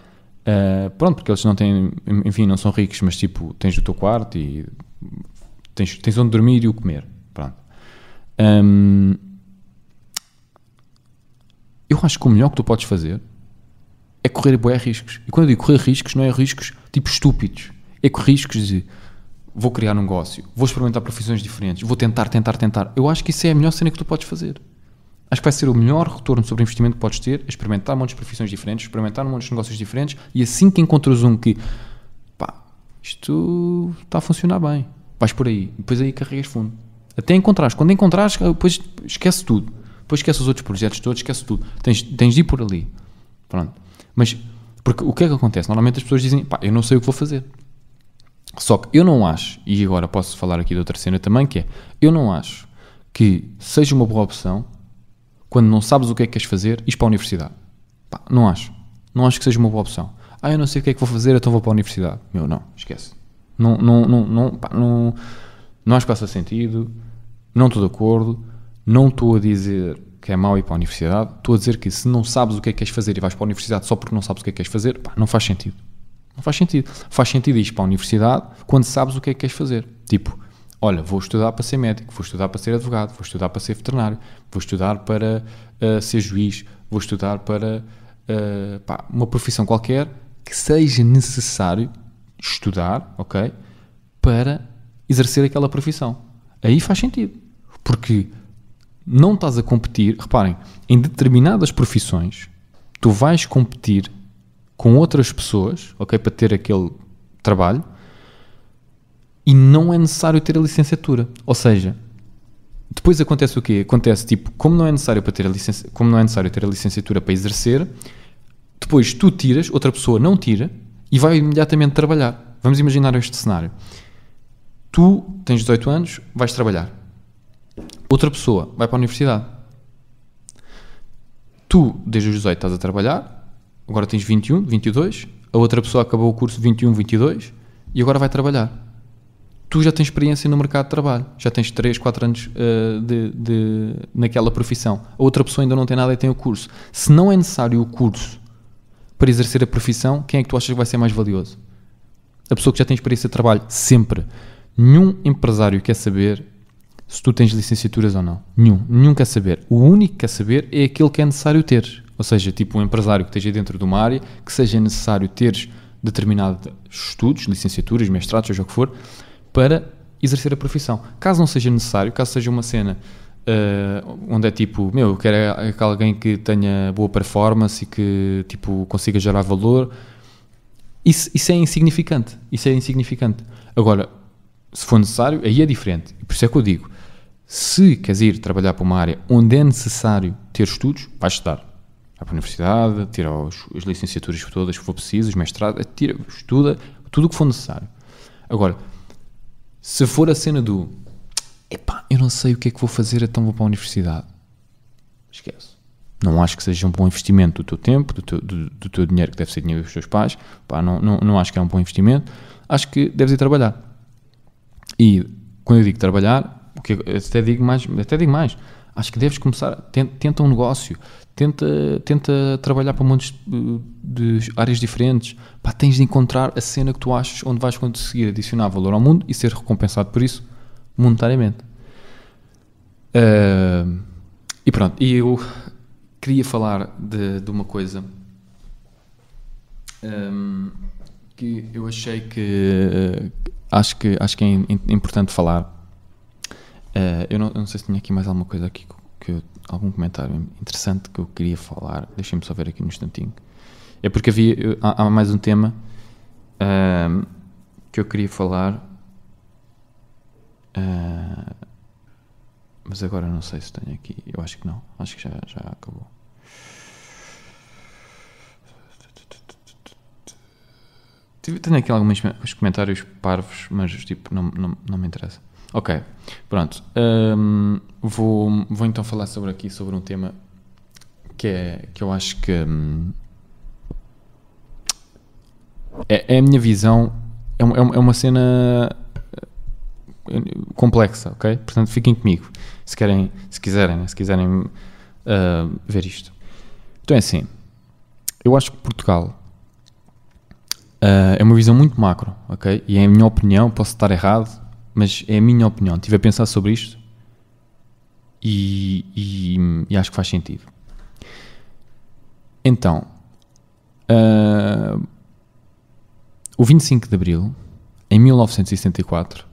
Speaker 1: Uh, pronto, porque eles não têm, enfim, não são ricos, mas tipo, tens o teu quarto e tens, tens onde dormir e o comer. Pronto. Um, eu acho que o melhor que tu podes fazer é correr boé riscos. E quando eu digo correr riscos, não é riscos tipo estúpidos. É correr riscos de vou criar um negócio, vou experimentar profissões diferentes, vou tentar, tentar, tentar. Eu acho que isso é a melhor cena que tu podes fazer. Acho que vai ser o melhor retorno sobre investimento que podes ter, experimentar um monte de profissões diferentes, experimentar um monte de negócios diferentes e assim que encontras um que pá, isto está a funcionar bem, vais por aí, depois aí carregas fundo. Até encontrares. Quando encontrares, depois esquece tudo. Depois esquece os outros projetos todos, esquece tudo. Tens, tens de ir por ali. Pronto. Mas, porque o que é que acontece? Normalmente as pessoas dizem, pá, eu não sei o que vou fazer. Só que eu não acho, e agora posso falar aqui de outra cena também, que é, eu não acho que seja uma boa opção quando não sabes o que é que queres fazer, ir para a universidade. Pá, não acho. Não acho que seja uma boa opção. Ah, eu não sei o que é que vou fazer, então vou para a universidade. Meu, não, esquece. Não, não, não, não, pá, não, não acho que faça sentido. Não estou de acordo. Não estou a dizer que é mau ir para a universidade. Estou a dizer que se não sabes o que é que queres fazer e vais para a universidade só porque não sabes o que é que queres fazer, pá, não faz sentido. Não faz sentido. Faz sentido ir para a universidade quando sabes o que é que queres fazer. Tipo, olha, vou estudar para ser médico, vou estudar para ser advogado, vou estudar para ser veterinário, vou estudar para uh, ser juiz, vou estudar para uh, pá, uma profissão qualquer que seja necessário estudar, ok? Para exercer aquela profissão. Aí faz sentido. Porque não estás a competir, reparem, em determinadas profissões, tu vais competir com outras pessoas, ok? Para ter aquele trabalho e não é necessário ter a licenciatura. Ou seja, depois acontece o quê? Acontece tipo, como não é necessário para ter a licença, como não é necessário ter a licenciatura para exercer, depois tu tiras, outra pessoa não tira e vai imediatamente trabalhar. Vamos imaginar este cenário. Tu tens 18 anos, vais trabalhar. Outra pessoa vai para a universidade. Tu, desde os 18, estás a trabalhar, agora tens 21, 22, a outra pessoa acabou o curso 21, 22 e agora vai trabalhar. Tu já tens experiência no mercado de trabalho, já tens 3, 4 anos uh, de, de, naquela profissão. A outra pessoa ainda não tem nada e tem o curso. Se não é necessário o curso para exercer a profissão, quem é que tu achas que vai ser mais valioso? A pessoa que já tem experiência de trabalho, sempre. Nenhum empresário quer saber se tu tens licenciaturas ou não. Nenhum. Nenhum quer saber. O único que quer saber é aquele que é necessário ter. Ou seja, tipo um empresário que esteja dentro de uma área, que seja necessário teres determinados estudos, licenciaturas, mestrados, seja o que for, para exercer a profissão. Caso não seja necessário, caso seja uma cena uh, onde é tipo, meu, eu quero é, alguém que tenha boa performance e que tipo consiga gerar valor, isso, isso é insignificante. Isso é insignificante. Agora, se for necessário, aí é diferente. Por isso é que eu digo, se queres ir trabalhar para uma área onde é necessário ter estudos, vais estudar vai para a universidade, tira os, as licenciaturas todas que for preciso, os mestrados, tira, estuda tudo o que for necessário. Agora, se for a cena do epá, eu não sei o que é que vou fazer, então vou para a universidade, esquece. Não acho que seja um bom investimento do teu tempo, do teu, do, do teu dinheiro, que deve ser dinheiro dos teus pais. Pá, não, não, não acho que é um bom investimento. Acho que deves ir trabalhar. E quando eu digo trabalhar, o que até digo mais, até digo mais, acho que deves começar, tenta, tenta um negócio, tenta, tenta trabalhar para um monte de, de áreas diferentes. Tens de encontrar a cena que tu achas onde vais conseguir adicionar valor ao mundo e ser recompensado por isso monetariamente. Uh, e pronto, e eu queria falar de, de uma coisa um, que eu achei que acho que acho que é importante falar. Uh, eu, não, eu, não, sei se tinha aqui mais alguma coisa aqui que eu algum comentário interessante que eu queria falar. Deixem-me só ver aqui no instantinho. É porque havia. Há, há mais um tema uh, que eu queria falar. Uh, mas agora não sei se tenho aqui. Eu acho que não. Acho que já, já acabou. Tenho aqui alguns comentários parvos, mas tipo, não, não, não me interessa. Ok, pronto. Um, vou, vou então falar sobre aqui sobre um tema que é que eu acho que um, é, é, a minha visão. É, é, é uma cena eh, complexa, ok? Portanto, fiquem comigo se querem, se quiserem, né? se quiserem uh, ver isto. Então é assim, eu acho que Portugal uh, é uma visão muito macro, ok? E é a minha opinião, posso estar errado, mas é a minha opinião. Estive a pensar sobre isto e, e, e acho que faz sentido. Então, uh, o 25 de Abril, em 1964,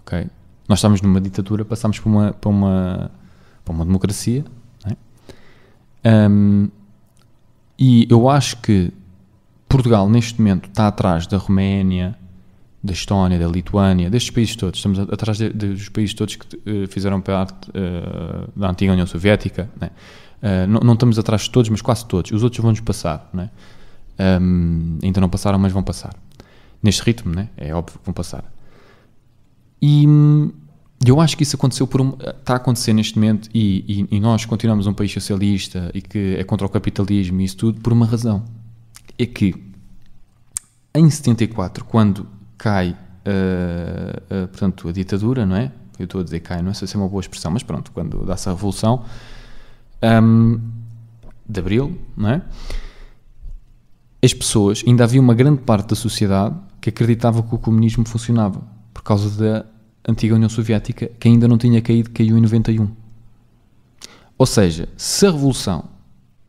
Speaker 1: ok? Nós estávamos numa ditadura, passámos para uma, para uma, para uma democracia, é? um, e eu acho que Portugal, neste momento, está atrás da Roménia, da Estónia, da Lituânia, destes países todos. Estamos atrás de, de, dos países todos que uh, fizeram parte uh, da antiga União Soviética. Né? Uh, não, não, estamos atrás de todos, mas quase todos. Os outros vão-nos passar. Né? Um, ainda não passaram, mas vão passar. Neste ritmo, né? é óbvio que vão passar. E eu acho que isso aconteceu por um, está a acontecer neste momento e, e, e nós continuamos um país socialista e que é contra o capitalismo e isso tudo por uma razão. É que em 74, quando cai, uh, uh, portanto, a ditadura, não é? Eu estou a dizer cai, não sei se é uma boa expressão, mas pronto, quando dá-se a revolução um, de Abril, não é? As pessoas, ainda havia uma grande parte da sociedade que acreditava que o comunismo funcionava por causa da antiga União Soviética, que ainda não tinha caído, caiu em 91. Ou seja, se a Revolução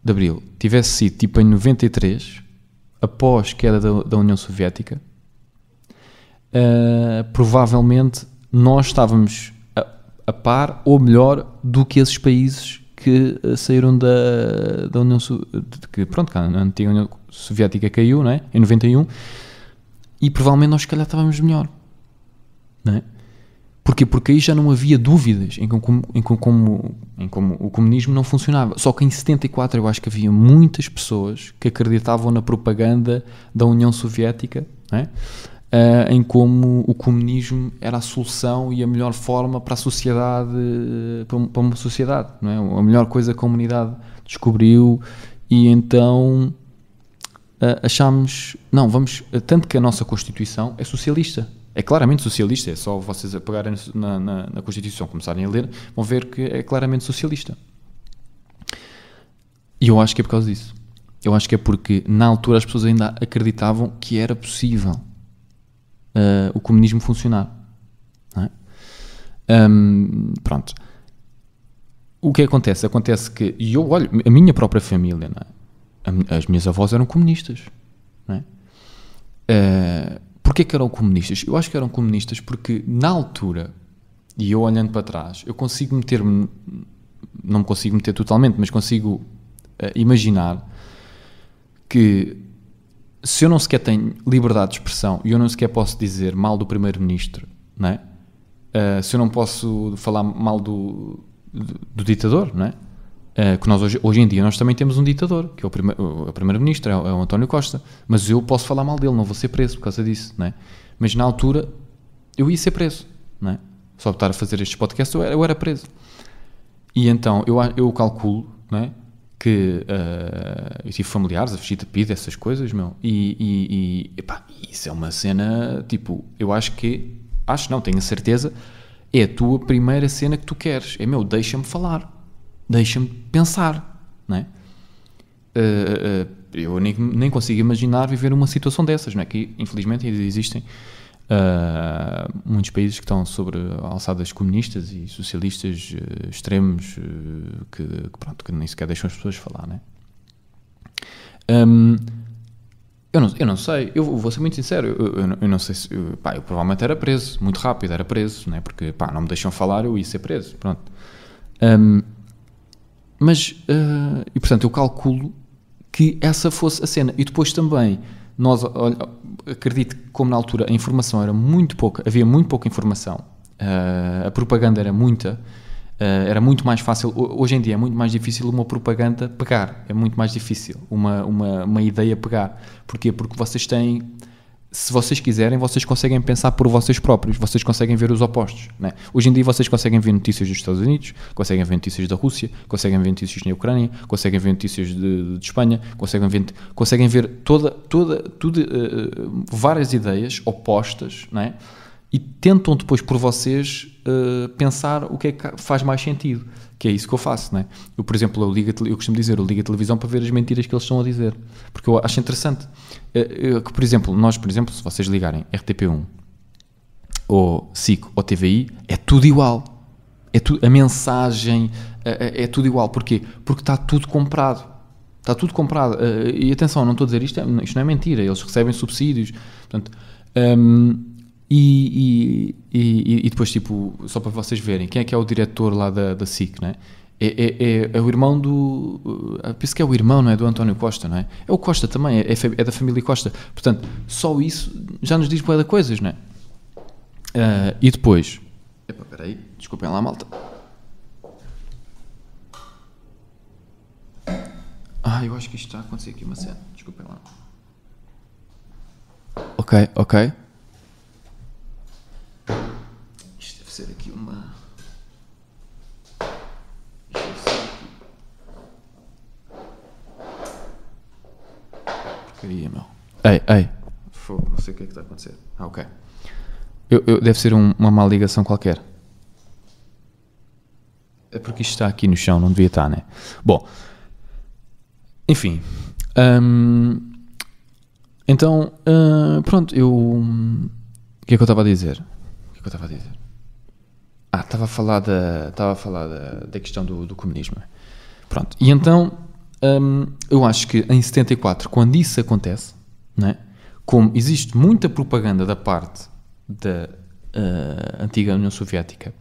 Speaker 1: de Abril tivesse sido tipo em 93, após queda da, da União Soviética, uh, provavelmente nós estávamos a, a, par ou melhor do que esses países que uh, saíram da, da União Soviética, pronto, a antiga União Soviética caiu, não é? Em 91, e provavelmente nós se calhar estávamos melhor, não é? Porquê? Porque aí já não havia dúvidas em como, em, como, em como o comunismo não funcionava. Só que em 74 eu acho que havia muitas pessoas que acreditavam na propaganda da União Soviética, é? Uh, em como o comunismo era a solução e a melhor forma para a sociedade, para uma sociedade, não é? A melhor coisa que a humanidade descobriu e então uh, achámos, não, vamos, tanto que a nossa Constituição é socialista, é claramente socialista, é só vocês apagarem na, na, na Constituição, começarem a ler, vão ver que é claramente socialista. E eu acho que é por causa disso. Eu acho que é porque na altura as pessoas ainda acreditavam que era possível uh, o comunismo funcionar. É? Um, pronto. O que acontece? Acontece que, e eu olho, a minha própria família, é? as minhas avós eram comunistas. Não é? Uh, Porquê que eram comunistas? Eu acho que eram comunistas porque na altura, e eu olhando para trás, eu consigo meter-me, não me consigo meter totalmente, mas consigo uh, imaginar que se eu não sequer tenho liberdade de expressão e eu não sequer posso dizer mal do primeiro-ministro, não é? Uh, se eu não posso falar mal do, do, do ditador, não é? Uh, que nós hoje, hoje em dia nós também temos um ditador, que é o, prime o primeiro-ministro, é, é, o António Costa, mas eu posso falar mal dele, não vou ser preso por causa disso, não é? Mas na altura eu ia ser preso, não é? Só por estar a fazer estes podcasts eu era, eu era preso. E então eu, eu calculo, não é? Que uh, eu tive familiares a fugir de essas coisas, meu, e, e, e epá, isso é uma cena, tipo, eu acho que, acho não, tenho a certeza, é a tua primeira cena que tu queres, é meu, deixa-me falar deixa-me pensar, não é? Uh, uh, eu nem, nem consigo imaginar viver uma situação dessas, não é? Que infelizmente existem uh, muitos países que estão sobre alçadas comunistas e socialistas extremos que, que, pronto, que nem sequer deixam as pessoas falar, não é? Um, eu não, eu não sei, eu vou ser muito sincero, eu, eu, eu não sei se, eu, pá, eu provavelmente era preso, muito rápido era preso, não é? porque pá, não me deixam falar, eu ia ser preso, pronto. Um, mas, uh, e portanto, eu calculo que essa fosse a cena. E depois também, nós, olha, acredito que como na altura a informação era muito pouca, havia muito pouca informação, uh, a propaganda era muita, uh, era muito mais fácil, hoje em dia é muito mais difícil uma propaganda pegar, é muito mais difícil uma, uma, uma ideia pegar. Porquê? Porque vocês têm se vocês quiserem, vocês conseguem pensar por vocês próprios, vocês conseguem ver os opostos. Né? Hoje em dia vocês conseguem ver notícias dos Estados Unidos, conseguem ver notícias da Rússia, conseguem ver notícias na Ucrânia, conseguem ver notícias de, de Espanha, conseguem ver, conseguem ver toda, toda, tudo, uh, várias ideias opostas, né? E tentam depois por vocês uh, pensar o que é que faz mais sentido que é isso que eu faço, não é? Eu, por exemplo, eu, ligo, eu costumo dizer, eu ligo a televisão para ver as mentiras que eles estão a dizer, porque eu acho interessante eh, que, por exemplo, nós, por exemplo, se vocês ligarem RTP1 ou SIC ou TVI, é tudo igual. É tu, a mensagem é, é, tudo igual. Porquê? Porque está tudo comprado. Está tudo comprado. E atenção, não estou a dizer isto, é, isto não é mentira. Eles recebem subsídios. Portanto, um, e, e, e, e, depois, tipo, só para vocês verem, quem é que é o diretor lá da, da SIC, né? É, é, é, é o irmão do. Uh, penso que é o irmão, não é? Do António Costa, não é? É o Costa também, é, é da família Costa. Portanto, só isso já nos diz boa coisas, não é? Uh, e depois. Epa, peraí, desculpem lá, malta. Ah, eu acho que isto está a acontecer aqui uma cena. Desculpem lá. Ok, ok. Ser aqui uma. Porcaria, meu. Ei, ei. Fogo, não sei o que é que está a acontecer. Ah, ok. Eu, eu, deve ser um, uma má ligação qualquer. É porque isto está aqui no chão, não devia estar, né? Bom. Enfim. Hum, então, uh, pronto, eu. O que é que eu estava a dizer? Que é eu estava a dizer? Ah, estava a falar da, estava a falar da, da questão do, do comunismo. Pronto. E então, hum, eu acho que em 74, quando isso acontece, né, como existe muita propaganda da parte da uh, antiga União Soviética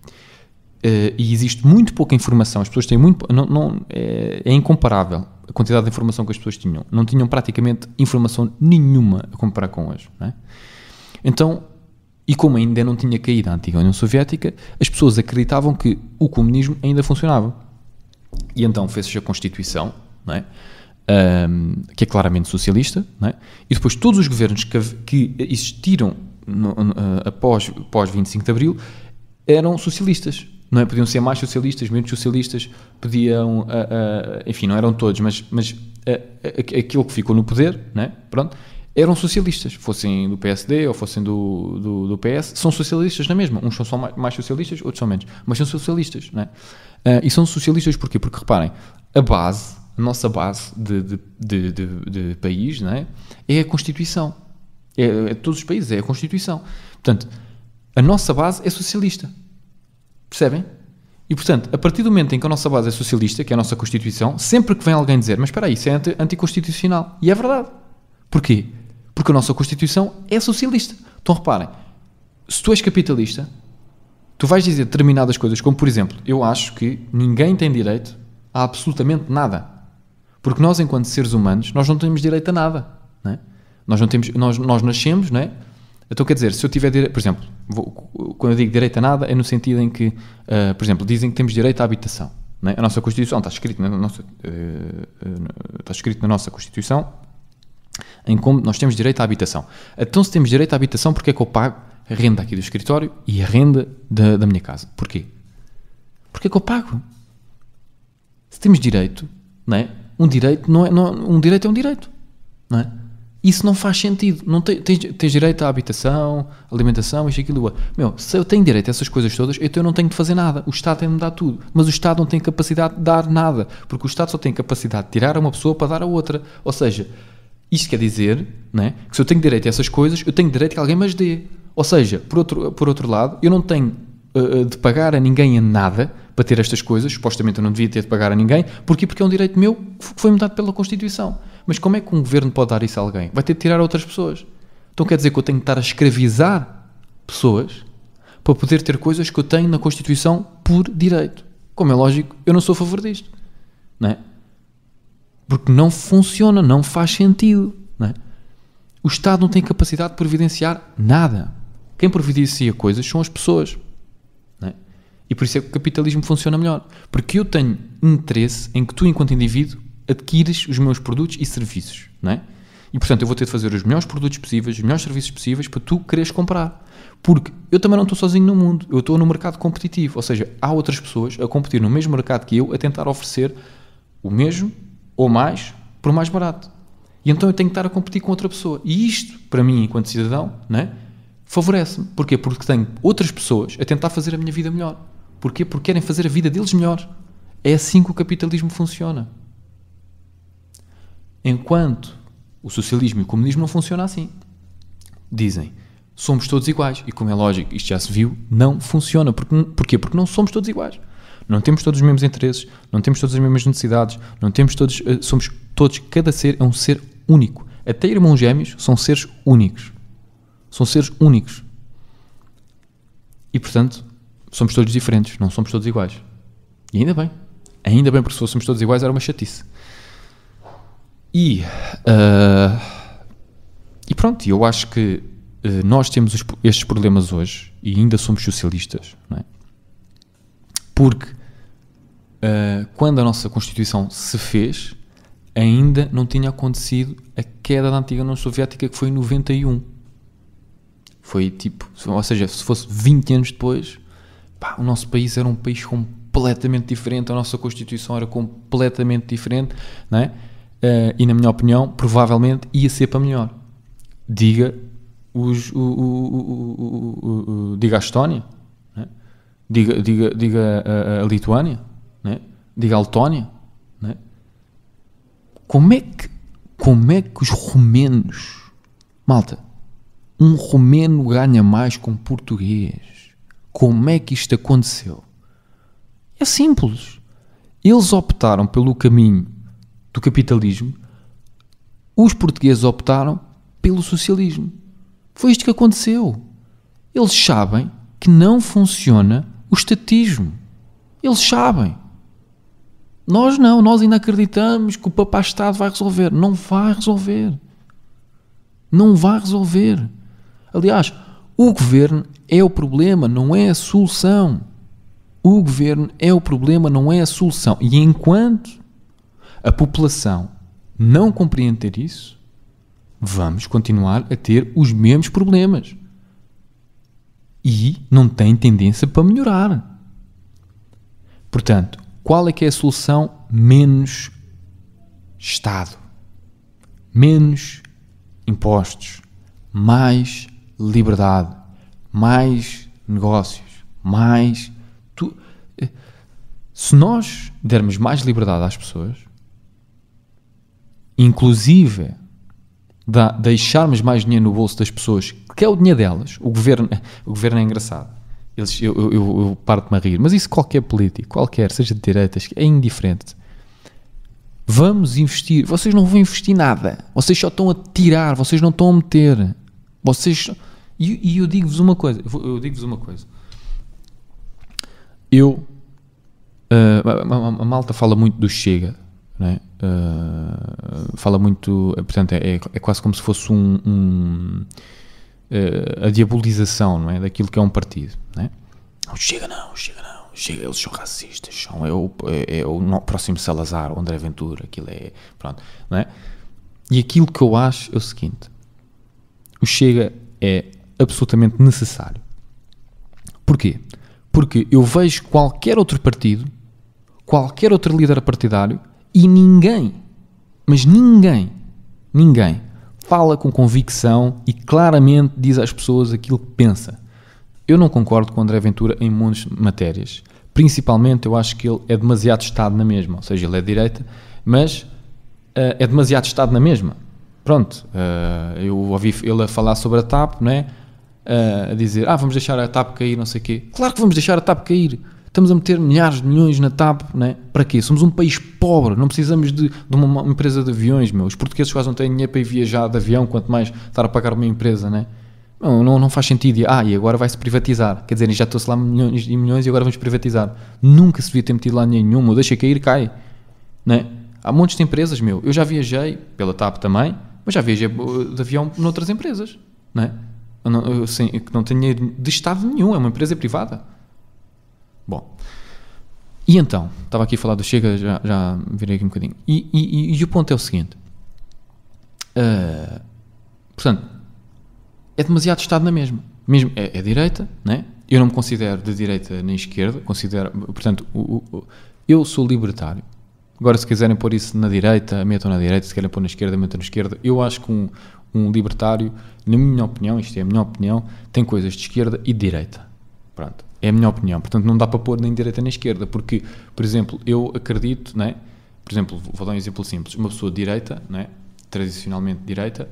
Speaker 1: uh, e existe muito pouca informação, as pessoas têm muito. Não, não, é, é, incomparável a quantidade de informação que as pessoas tinham. Não tinham praticamente informação nenhuma a comparar com hoje. Né? Então, e como ainda não tinha caído a antiga União Soviética, as pessoas acreditavam que o comunismo ainda funcionava. E então fez-se a Constituição, não é? Um, que é claramente socialista, é? e depois todos os governos que, que existiram no, no, após, após 25 de Abril eram socialistas. não é? Podiam ser mais socialistas, menos socialistas, podiam, uh, uh, enfim, não eram todos, mas, mas uh, aquilo que ficou no poder, né? Pronto, eram socialistas, fossem do PSD ou fossem do, do, do PS, são socialistas na mesma. Uns são só mais, mais socialistas, outros são menos, mas são socialistas, né? e são socialistas porquê? Porque reparem, a base, a nossa base de, de, de, de, de país, né? É a Constituição. É, é todos os países, é a Constituição. Portanto, a nossa base é socialista. Percebem? E, portanto, a partir do momento em que a nossa base é socialista, que é a nossa Constituição, sempre que vem alguém dizer, mas espera aí, isso é anti anticonstitucional. E é verdade. Porquê? Porque a nossa Constituição é socialista. Então, reparem, se tu és capitalista, tu vais dizer determinadas coisas, como, por exemplo, eu acho que ninguém tem direito a absolutamente nada. Porque nós, enquanto seres humanos, nós não temos direito a nada. Não é? Nós, não temos, nós, nós nascemos, não é? Então, quer dizer, se eu tiver direito, por exemplo, vou, quando eu digo direito a nada, é no sentido em que, uh, por exemplo, dizem que temos direito à habitação. É? A nossa Constituição está escrito na nossa, uh, uh, está escrito na nossa Constituição em como nós temos direito à habitação. Então, se temos direito à habitação, porquê é que eu pago a renda aqui do escritório e a renda da, da minha casa? Porquê? Porquê é que eu pago? Se temos direito, não é? Um direito não é, não, um direito é um direito, não é? Isso não faz sentido. Não tens, tens direito à habitação, alimentação, isto, aquilo. Meu, se eu tenho direito a essas coisas todas, então eu não tenho de fazer nada. O Estado tem de me dar tudo. Mas o Estado não tem capacidade de dar nada. Porque o Estado só tem capacidade de tirar a uma pessoa para dar a outra. Ou seja, isto quer dizer né, que se eu tenho direito a essas coisas, eu tenho direito que alguém me as dê. Ou seja, por outro, por outro lado, eu não tenho uh, de pagar a ninguém a nada para ter estas coisas. Supostamente eu não devia ter de pagar a ninguém. Porquê? Porque é um direito meu que foi-me dado pela Constituição. Mas como é que um governo pode dar isso a alguém? Vai ter de tirar a outras pessoas. Então quer dizer que eu tenho que estar a escravizar pessoas para poder ter coisas que eu tenho na Constituição por direito. Como é lógico, eu não sou a favor disto. Não é? Porque não funciona, não faz sentido. Não é? O Estado não tem capacidade de providenciar nada. Quem providencia coisas são as pessoas. É? E por isso é que o capitalismo funciona melhor. Porque eu tenho interesse em que tu, enquanto indivíduo, adquires os meus produtos e serviços, não é? E portanto eu vou ter de fazer os melhores produtos possíveis, os melhores serviços possíveis para tu quereres comprar. Porque eu também não estou sozinho no mundo, eu estou no mercado competitivo, ou seja, há outras pessoas a competir no mesmo mercado que eu a tentar oferecer o mesmo ou mais por mais barato. E então eu tenho que estar a competir com outra pessoa. E isto, para mim, enquanto cidadão, não é? favorece-me. Porquê? Porque tenho outras pessoas a tentar fazer a minha vida melhor. Porquê? Porque querem fazer a vida deles melhor. É assim que o capitalismo funciona. Enquanto o socialismo e o comunismo não funcionam assim. Dizem, somos todos iguais. E como é lógico, isto já se viu, não funciona. Porquê? Porque não somos todos iguais. Não temos todos os mesmos interesses, não temos todas as mesmas necessidades, não temos todos, eh, somos todos, cada ser é um ser único. Até irmãos gêmeos são seres únicos. São seres únicos. E portanto, somos todos diferentes, não somos todos iguais. E ainda bem. Ainda bem, porque se fôssemos todos iguais era uma chatice. E, uh, e pronto, eu acho que uh, nós temos os, estes problemas hoje e ainda somos socialistas, não é? Porque uh, quando a nossa Constituição se fez, ainda não tinha acontecido a queda da antiga União Soviética que foi em 91. Foi tipo, ou seja, se fosse 20 anos depois, pá, o nosso país era um país completamente diferente, a nossa Constituição era completamente diferente, não é? Uh, e na minha opinião, provavelmente ia ser para melhor. Diga os, o, o, o, diga a Estónia, né? diga, diga, diga a, a Lituânia, né? diga a Letónia. Né? Como, é que, como é que os romenos, malta, um romeno ganha mais com português? Como é que isto aconteceu? É simples. Eles optaram pelo caminho do capitalismo, os portugueses optaram pelo socialismo. Foi isto que aconteceu. Eles sabem que não funciona o estatismo. Eles sabem. Nós não, nós ainda acreditamos que o papá Estado vai resolver. Não vai resolver. Não vai resolver. Aliás, o governo é o problema, não é a solução. O governo é o problema, não é a solução. E enquanto a população não compreender isso, vamos continuar a ter os mesmos problemas. E não tem tendência para melhorar. Portanto, qual é que é a solução? Menos Estado, menos impostos, mais liberdade, mais negócios, mais. Tu... Se nós dermos mais liberdade às pessoas, inclusive da, deixarmos mais dinheiro no bolso das pessoas, que é o dinheiro delas, o governo, o governo é engraçado. Eles, eu, eu, eu parto-me a rir, mas isso qualquer político, qualquer, seja de direitas, é indiferente. Vamos investir. Vocês não vão investir nada. Vocês só estão a tirar, vocês não estão a meter. Vocês. E, e eu digo-vos uma coisa. Eu digo-vos uma coisa. Eu. Uh, a, a, a, malta fala muito do Chega, né? Uh, fala muito. Portanto, é, é, quase como se fosse um. um uh, a diabolização não é? daquilo que é um partido. Né? Não, chega não, chega não chega, eles são racistas, são, é, o, é, é o próximo Salazar, o André Ventura, aquilo é, pronto, não é? E aquilo que eu acho é o seguinte, o Chega é absolutamente necessário. Porquê? Porque eu vejo qualquer outro partido, qualquer outro líder partidário e ninguém, mas ninguém, ninguém fala com convicção e claramente diz às pessoas aquilo que pensa. Eu não concordo com André Ventura em muitas matérias. Principalmente, eu acho que ele é demasiado Estado na mesma. Ou seja, ele é direita, mas uh, é demasiado Estado na mesma. Pronto, uh, eu ouvi ele a falar sobre a TAP, não é? Uh, a dizer, ah, vamos deixar a TAP cair, não sei o quê. Claro que vamos deixar a TAP cair. Estamos a meter milhares de milhões na TAP, não é? Para quê? Somos um país pobre, não precisamos de, de uma empresa de aviões, meu. Os portugueses quase não têm dinheiro para ir viajar de avião, quanto mais estar a pagar uma empresa, não é? Não, não, não faz sentido. Ah, e agora vai-se privatizar. Quer dizer, já estou-se lá milhões e milhões e agora vamos privatizar. Nunca se devia ter metido lá nenhum. Deixa cair, cai. Né? Há montes de empresas, meu. Eu já viajei, pela TAP também, mas já viajei de avião noutras empresas. Né? Eu não, eu, não tenho de Estado nenhum. É uma empresa privada. Bom. E então? Estava aqui a falar do Chega, já, já virei aqui um bocadinho. E, e, e, o ponto é o seguinte. Uh, portanto, é demasiado Estado na mesma. Mesmo, é, é direita, né? eu não me considero de direita nem esquerda, considero, portanto, o, o, eu sou libertário. Agora, se quiserem pôr isso na direita, metam na direita, se querem pôr na esquerda, metam na esquerda. Eu acho que um, um libertário, na minha opinião, isto é a minha opinião, tem coisas de esquerda e de direita. Pronto, é a minha opinião. Portanto, não dá para pôr nem direita nem esquerda, porque, por exemplo, eu acredito, né? por exemplo, vou dar um exemplo simples, uma pessoa de direita, né? tradicionalmente direita,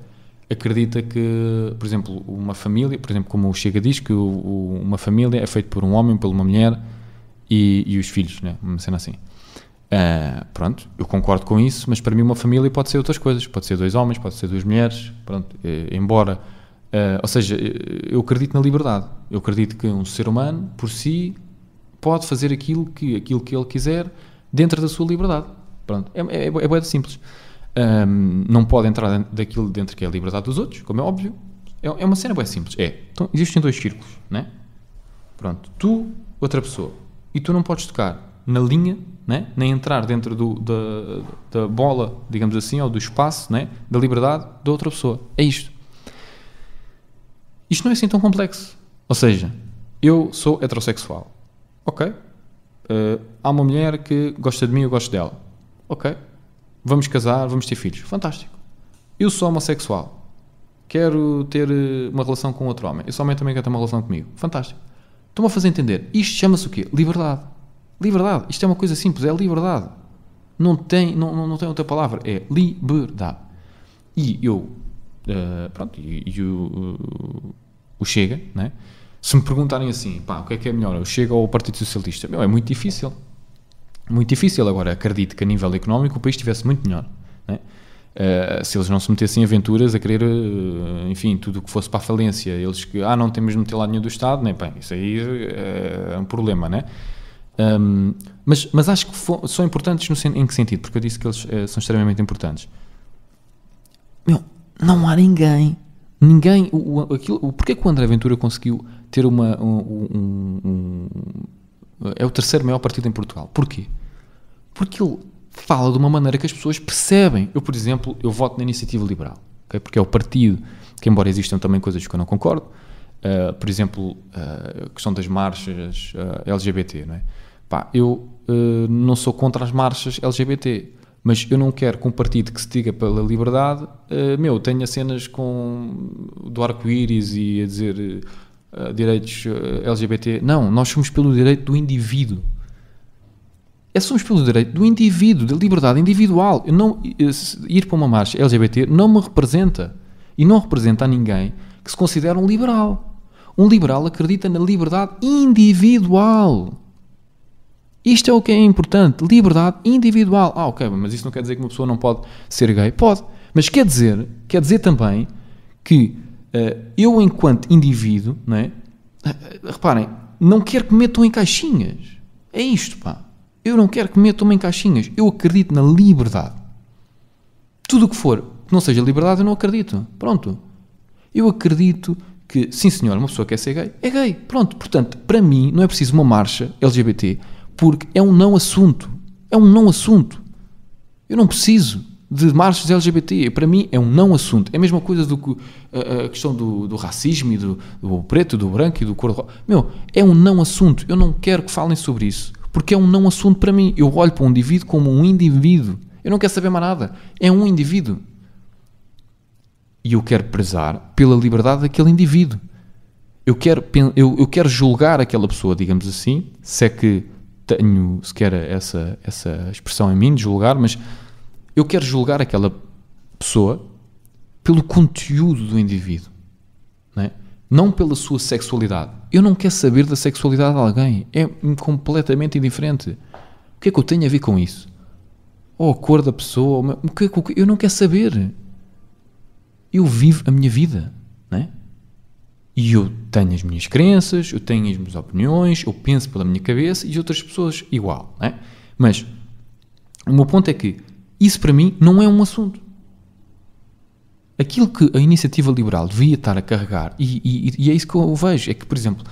Speaker 1: acredita que, por exemplo, uma família, por exemplo, como o Chega diz, que o, o, uma família é feita por um homem, por uma mulher e, e os filhos, né? uma cena assim. Uh, pronto, eu concordo com isso, mas para mim uma família pode ser outras coisas, pode ser dois homens, pode ser duas mulheres, pronto, uh, embora, uh, ou seja, eu acredito na liberdade, eu acredito que um ser humano, por si, pode fazer aquilo que, aquilo que ele quiser dentro da sua liberdade, pronto, é, é, é, é simples um, não pode entrar dentro daquilo dentro que é a liberdade dos outros, como é óbvio. É, é uma cena bem simples. É, então, existem dois círculos, né? Pronto, tu, outra pessoa, e tu não podes tocar na linha, né? nem entrar dentro do, da, da bola, digamos assim, ou do espaço, né? da liberdade da outra pessoa. É isto. Isto não é assim tão complexo. Ou seja, eu sou heterossexual. Ok. Uh, há uma mulher que gosta de mim, eu gosto dela. Ok vamos casar, vamos ter filhos. Fantástico. Eu sou homossexual. Quero ter eh, uma relação com outro homem. Esse homem também quer ter uma relação comigo. Fantástico. Estão-me a fazer entender. Isto chama-se o quê? Liberdade. Liberdade. Isto é uma coisa simples. É liberdade. Não tem, não, não tem outra palavra. É liberdade. E eu, uh, pronto, e, e o, o Chega, né? se me perguntarem assim, pá, o que é que é melhor, o Chega ou o Partido Socialista? Meu, é muito difícil muito difícil. Agora, acredito que a nível económico o país estivesse muito melhor. Né? Uh, se eles não se metessem em aventuras a querer, uh, enfim, tudo o que fosse para a falência, eles que, ah, não temos de meter lá nenhum do Estado, nem bem, isso aí uh, é um problema, né? Um, mas, mas acho que são importantes no, em que sentido? Porque eu disse que eles são extremamente importantes. Meu, não há ninguém, ninguém, o, o, aquilo, o, porquê que o André Ventura conseguiu ter uma, um, um, um é o terceiro maior partido em Portugal. Porquê? Porque ele fala de uma maneira que as pessoas percebem. Eu, por exemplo, eu voto na Iniciativa Liberal, okay? porque é o partido que, embora existam também coisas que eu não concordo, uh, por exemplo, uh, a questão das marchas uh, LGBT, não é? pá, eu não sou contra as marchas LGBT, mas eu não quero que um partido que se diga pela liberdade, uh, meu, tenha cenas com do arco-íris e a dizer uh, direitos LGBT. Não, nós somos pelo direito do indivíduo. É somos pelo direito do indivíduo, da liberdade individual. Eu não, ir para uma marcha LGBT não me representa. E não representa a ninguém que se considera um liberal. Um liberal acredita na liberdade individual. Isto é o que é importante, liberdade individual. Ah, ok, mas isso não quer dizer que uma pessoa não pode ser gay? Pode. Mas quer dizer, quer dizer também que uh, eu, enquanto indivíduo, é? Uh, reparem, não quero que me metam em caixinhas. É isto, pá. Eu não quero que me metam em caixinhas. Eu acredito na liberdade. Tudo o que for que não seja liberdade, eu não acredito. Pronto. Eu acredito que, sim senhor, uma pessoa quer ser gay, é gay. Pronto. Portanto, para mim, não é preciso uma marcha LGBT porque é um não assunto. É um não assunto. Eu não preciso de marchas LGBT. Para mim é um não assunto. É a mesma coisa do que a, questão do, do, racismo e do, do, preto, do branco e do cor Meu, é um não assunto. Eu não quero que falem sobre isso. Porque é um não assunto para mim. Eu olho para um indivíduo como um indivíduo. Eu não quero saber mais nada. É um indivíduo. E eu quero prezar pela liberdade daquele indivíduo. Eu quero, eu, eu quero julgar aquela pessoa, digamos assim, se é que tenho sequer essa, essa expressão em mim de julgar, mas eu quero julgar aquela pessoa pelo conteúdo do indivíduo, não, é? não pela sua sexualidade. Eu não quero saber da sexualidade de alguém, é completamente indiferente. O que é que eu tenho a ver com isso? Ou a cor da pessoa, o que é que eu não quero saber. Eu vivo a minha vida, não é? E eu tenho as minhas crenças, eu tenho as minhas opiniões, eu penso pela minha cabeça e outras pessoas igual. É? Mas o meu ponto é que isso para mim não é um assunto. Aquilo que a iniciativa liberal devia estar a carregar, e, e, e é isso que eu vejo, é que, por exemplo,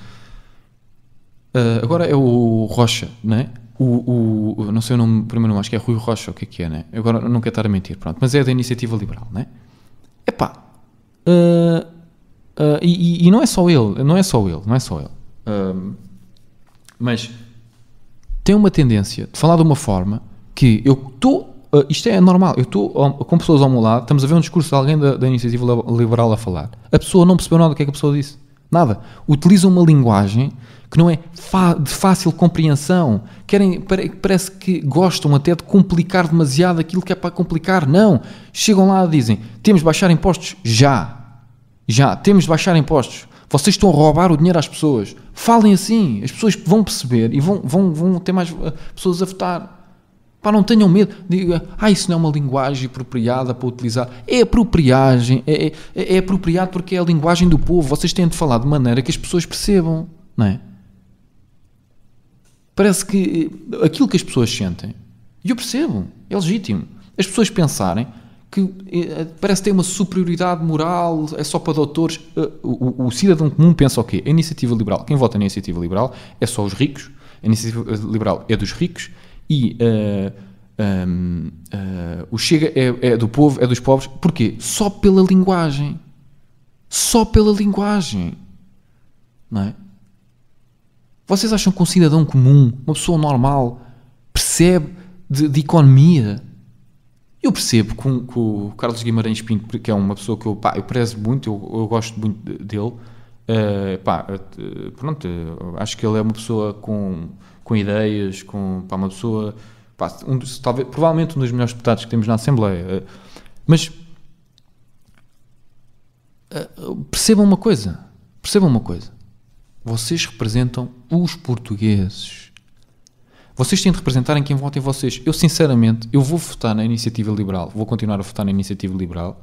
Speaker 1: uh, agora é o Rocha, não é? O, o, não sei o nome, primeiro nome, acho que é Rui Rocha, o que é que é, né? Agora não quero estar a mentir, pronto, mas é da iniciativa liberal, né? Epá, uh, Uh, e, e, não é só ele, não é só ele, não é só ele. Uh, mas tem uma tendência de falar de uma forma que eu estou. Uh, isto é normal, eu estou com pessoas ao meu lado, estamos a ver um discurso de alguém da, da iniciativa liberal a falar. A pessoa não percebeu nada do que é que a pessoa disse. Nada. Utiliza uma linguagem que não é de fácil compreensão. Querem, parece que gostam até de complicar demasiado aquilo que é para complicar. Não. Chegam lá e dizem: temos de baixar impostos já. Já, temos de baixar impostos. Vocês estão a roubar o dinheiro às pessoas. Falem assim, as pessoas vão perceber e vão, vão, vão ter mais eh, pessoas a votar. Pá, não tenham medo. Diga, ah, isso não é uma linguagem apropriada para utilizar. É apropriagem, é, é, é apropriado porque é a linguagem do povo. Vocês têm de falar de maneira que as pessoas percebam, não é? Parece que eh, aquilo que as pessoas sentem, e eu percebo, é legítimo. As pessoas pensarem que eh, parece ter uma superioridade moral, é só para doutores. Eh, o, o, o, cidadão comum pensa o quê? A iniciativa liberal, quem vota na iniciativa liberal é só os ricos, a iniciativa liberal é dos ricos e uh, um, uh, o Chega é, é, do povo, é dos pobres. Porquê? Só pela linguagem. Só pela linguagem. Não é? Vocês acham que um cidadão comum, uma pessoa normal, percebe de, de economia? Eu percebo com, com, o Carlos Guimarães Pinto, que é uma pessoa que eu, pá, eu prezo muito, eu, eu gosto muito dele. Uh, pá, uh, pronto, uh, acho que ele é uma pessoa com, com ideias, com pá, uma pessoa, pá, um talvez, provavelmente um dos melhores deputados que temos na Assembleia. mas percebam uma coisa, percebam uma coisa. Vocês representam os portugueses. Vocês têm de representar em quem vota em vocês. Eu, sinceramente, eu vou votar na Iniciativa Liberal, vou continuar a votar na Iniciativa Liberal,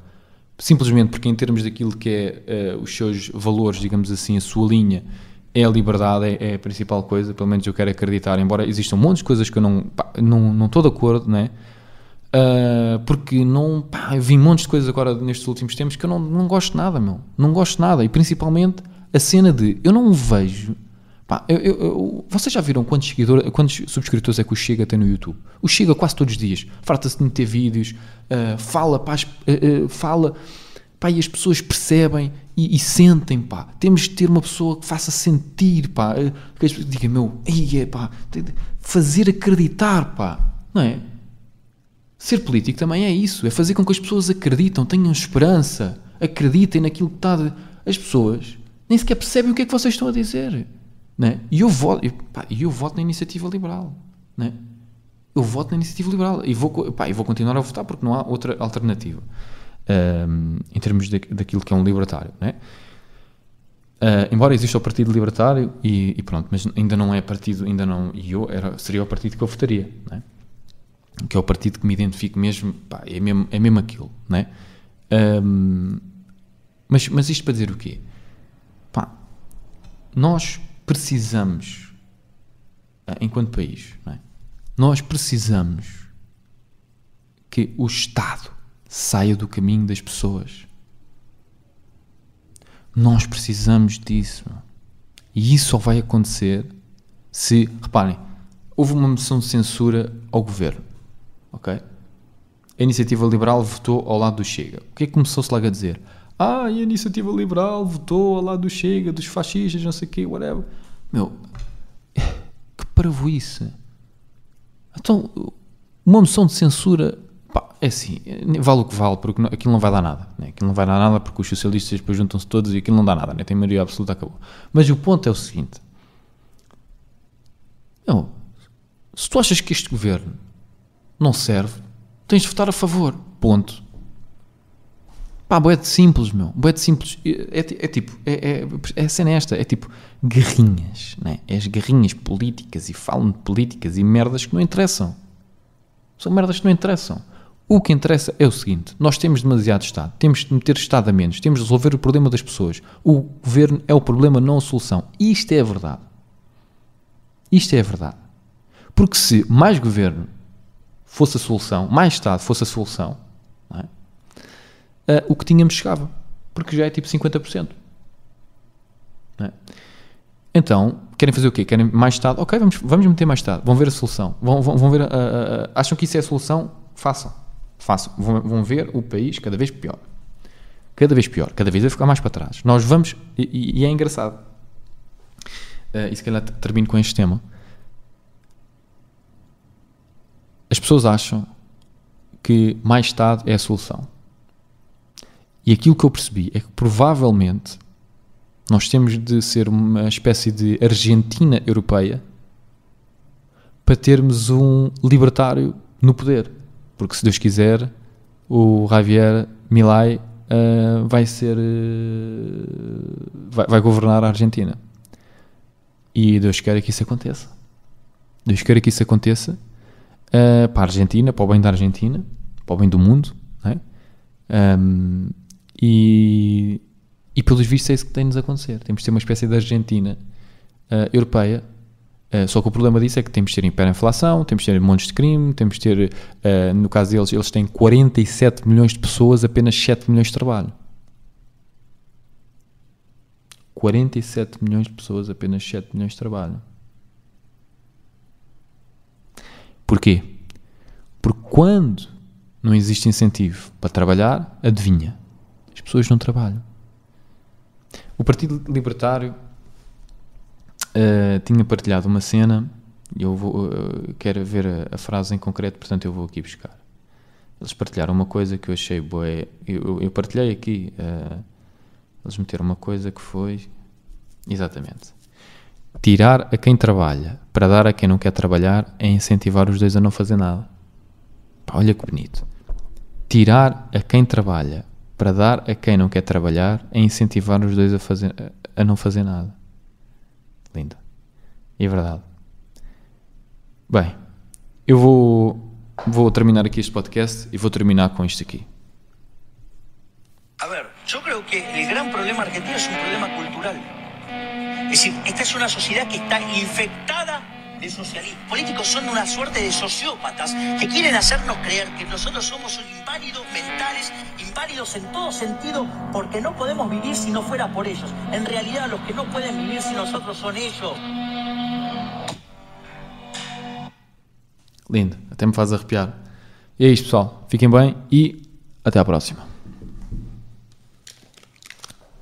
Speaker 1: simplesmente porque em termos daquilo que é uh, os seus valores, digamos assim, a sua linha, é a liberdade, é, é, a principal coisa, pelo menos eu quero acreditar, embora existam um monte de coisas que eu não, pá, não, não estou de acordo, né? Uh, porque não, pá, vi montes de coisas agora nestes últimos tempos que eu não, não gosto nada, meu. Não gosto nada. E principalmente a cena de eu não vejo Pá, eu, eu, eu, vocês já viram quantos, seguidores, quantos subscritores é que o Chega tem no YouTube? O Chega quase todos os dias farta-se de meter vídeos, uh, fala, pá, uh, uh, fala pá, e as pessoas percebem e, e, sentem, pá. Temos de ter uma pessoa que faça sentir, pá, que as pessoas digam, meu, é, pá, fazer acreditar, pá, não é? Ser político também é isso, é fazer com que as pessoas acreditam, tenham esperança, acreditem naquilo que está. De... As pessoas nem sequer percebem o que é que vocês estão a dizer. Né? E eu voto, eu, pá, eu voto na iniciativa liberal. Né? Eu voto na iniciativa liberal e vou, pá, vou continuar a votar porque não há outra alternativa um, em termos de, daquilo que é um libertário. Né? Uh, embora exista o Partido Libertário e, e, pronto, mas ainda não é partido, ainda não, e eu era, seria o partido que eu votaria, né? que é o partido que me identifico mesmo, pá, é mesmo, é mesmo aquilo, né? Um, mas, mas isto para dizer o quê? Pá, nós precisamos, ah, enquanto país, é? nós precisamos que o Estado saia do caminho das pessoas. Nós precisamos disso. E isso só vai acontecer se, reparem, houve uma moção de censura ao governo. Ok? A iniciativa liberal votou ao lado do Chega. O que é que começou-se logo a dizer? Ah, e a iniciativa liberal votou ao lado do Chega, dos fascistas, não sei o quê, whatever. Meu, que parvoíce. Então, uma moção de censura, pá, é assim, vale o que vale, porque não, aquilo não vai dar nada. Né? Aquilo não vai dar nada porque os socialistas depois juntam-se todos e aquilo não dá nada, né? tem maioria absoluta, acabou. Mas o ponto é o seguinte: não, se tu achas que este governo não serve, tens de votar a favor. Ponto. Pá, boé de simples, meu. Boé de simples. É, é, é tipo, é, é, é a cena é esta, é tipo guerrinhas, né? É as guerrinhas políticas e falam de políticas e merdas que não interessam. São merdas que não interessam. O que interessa é o seguinte: nós temos demasiado Estado, temos de meter Estado a menos, temos de resolver o problema das pessoas. O governo é o problema, não a solução. Isto é a verdade. Isto é a verdade. Porque se mais governo fosse a solução, mais Estado fosse a solução, uh, o que tínhamos chegava. Porque já é tipo 50%. É? Então, querem fazer o quê? Querem mais Estado? Ok, vamos, vamos meter mais Estado. Vão ver a solução. Vão, vão, vão ver, acham que isso é a solução? Façam. Façam. Vão, vão, ver o país cada vez pior. Cada vez pior. Cada vez vai ficar mais para trás. Nós vamos. E, e é engraçado. Uh, e se calhar termino com este tema. As pessoas acham que mais Estado é a solução. E aquilo que eu percebi é que provavelmente nós temos de ser uma espécie de Argentina europeia para termos um libertário no poder. Porque se Deus quiser, o Javier Milei uh, vai ser. Uh, vai, vai, governar a Argentina. E Deus quer que isso aconteça. Deus quer que isso aconteça uh, para a Argentina, para o bem da Argentina, para o bem do mundo. Não é? Um, e, e pelos vistos é isso que tem-nos a acontecer. Temos de ter uma espécie de Argentina uh, europeia. Uh, só que o problema disso é que temos de ter hiperinflação, temos de ter montes de crime, temos de ter, uh, no caso deles, eles têm 47 milhões de pessoas, apenas 7 milhões de trabalho. 47 milhões de pessoas, apenas 7 milhões de trabalho. Porquê? Porque quando não existe incentivo para trabalhar, adivinha, pessoas não trabalham. O Partido Libertário uh, tinha partilhado uma cena, eu vou, uh, quero ver a, a, frase em concreto, portanto eu vou aqui buscar. Eles partilharam uma coisa que eu achei boa. Eu, eu partilhei aqui. Uh, eles meteram uma coisa que foi. Exatamente. Tirar a quem trabalha para dar a quem não quer trabalhar é incentivar os dois a não fazer nada. Pá, olha que bonito. Tirar a quem trabalha para dar a quem não quer trabalhar é incentivar os dois a, fazer, a não fazer nada. Lindo. E é verdade. Bem, eu vou, vou terminar aqui este podcast e vou terminar com isto aqui.
Speaker 3: A ver, eu creo que o grande problema argentino é um problema cultural. É decir, esta é uma sociedade que está infectada de socialismo. Políticos son una suerte de sociópatas que quieren hacernos creer que nosotros somos inválidos mentales, inválidos en todo sentido, porque no podemos vivir si no fuera por ellos. En realidad, los que no pueden vivir sin nosotros son ellos.
Speaker 1: Lindo, até me faz arrepiar. E é isto, pessoal. Fiquem bem e até à próxima.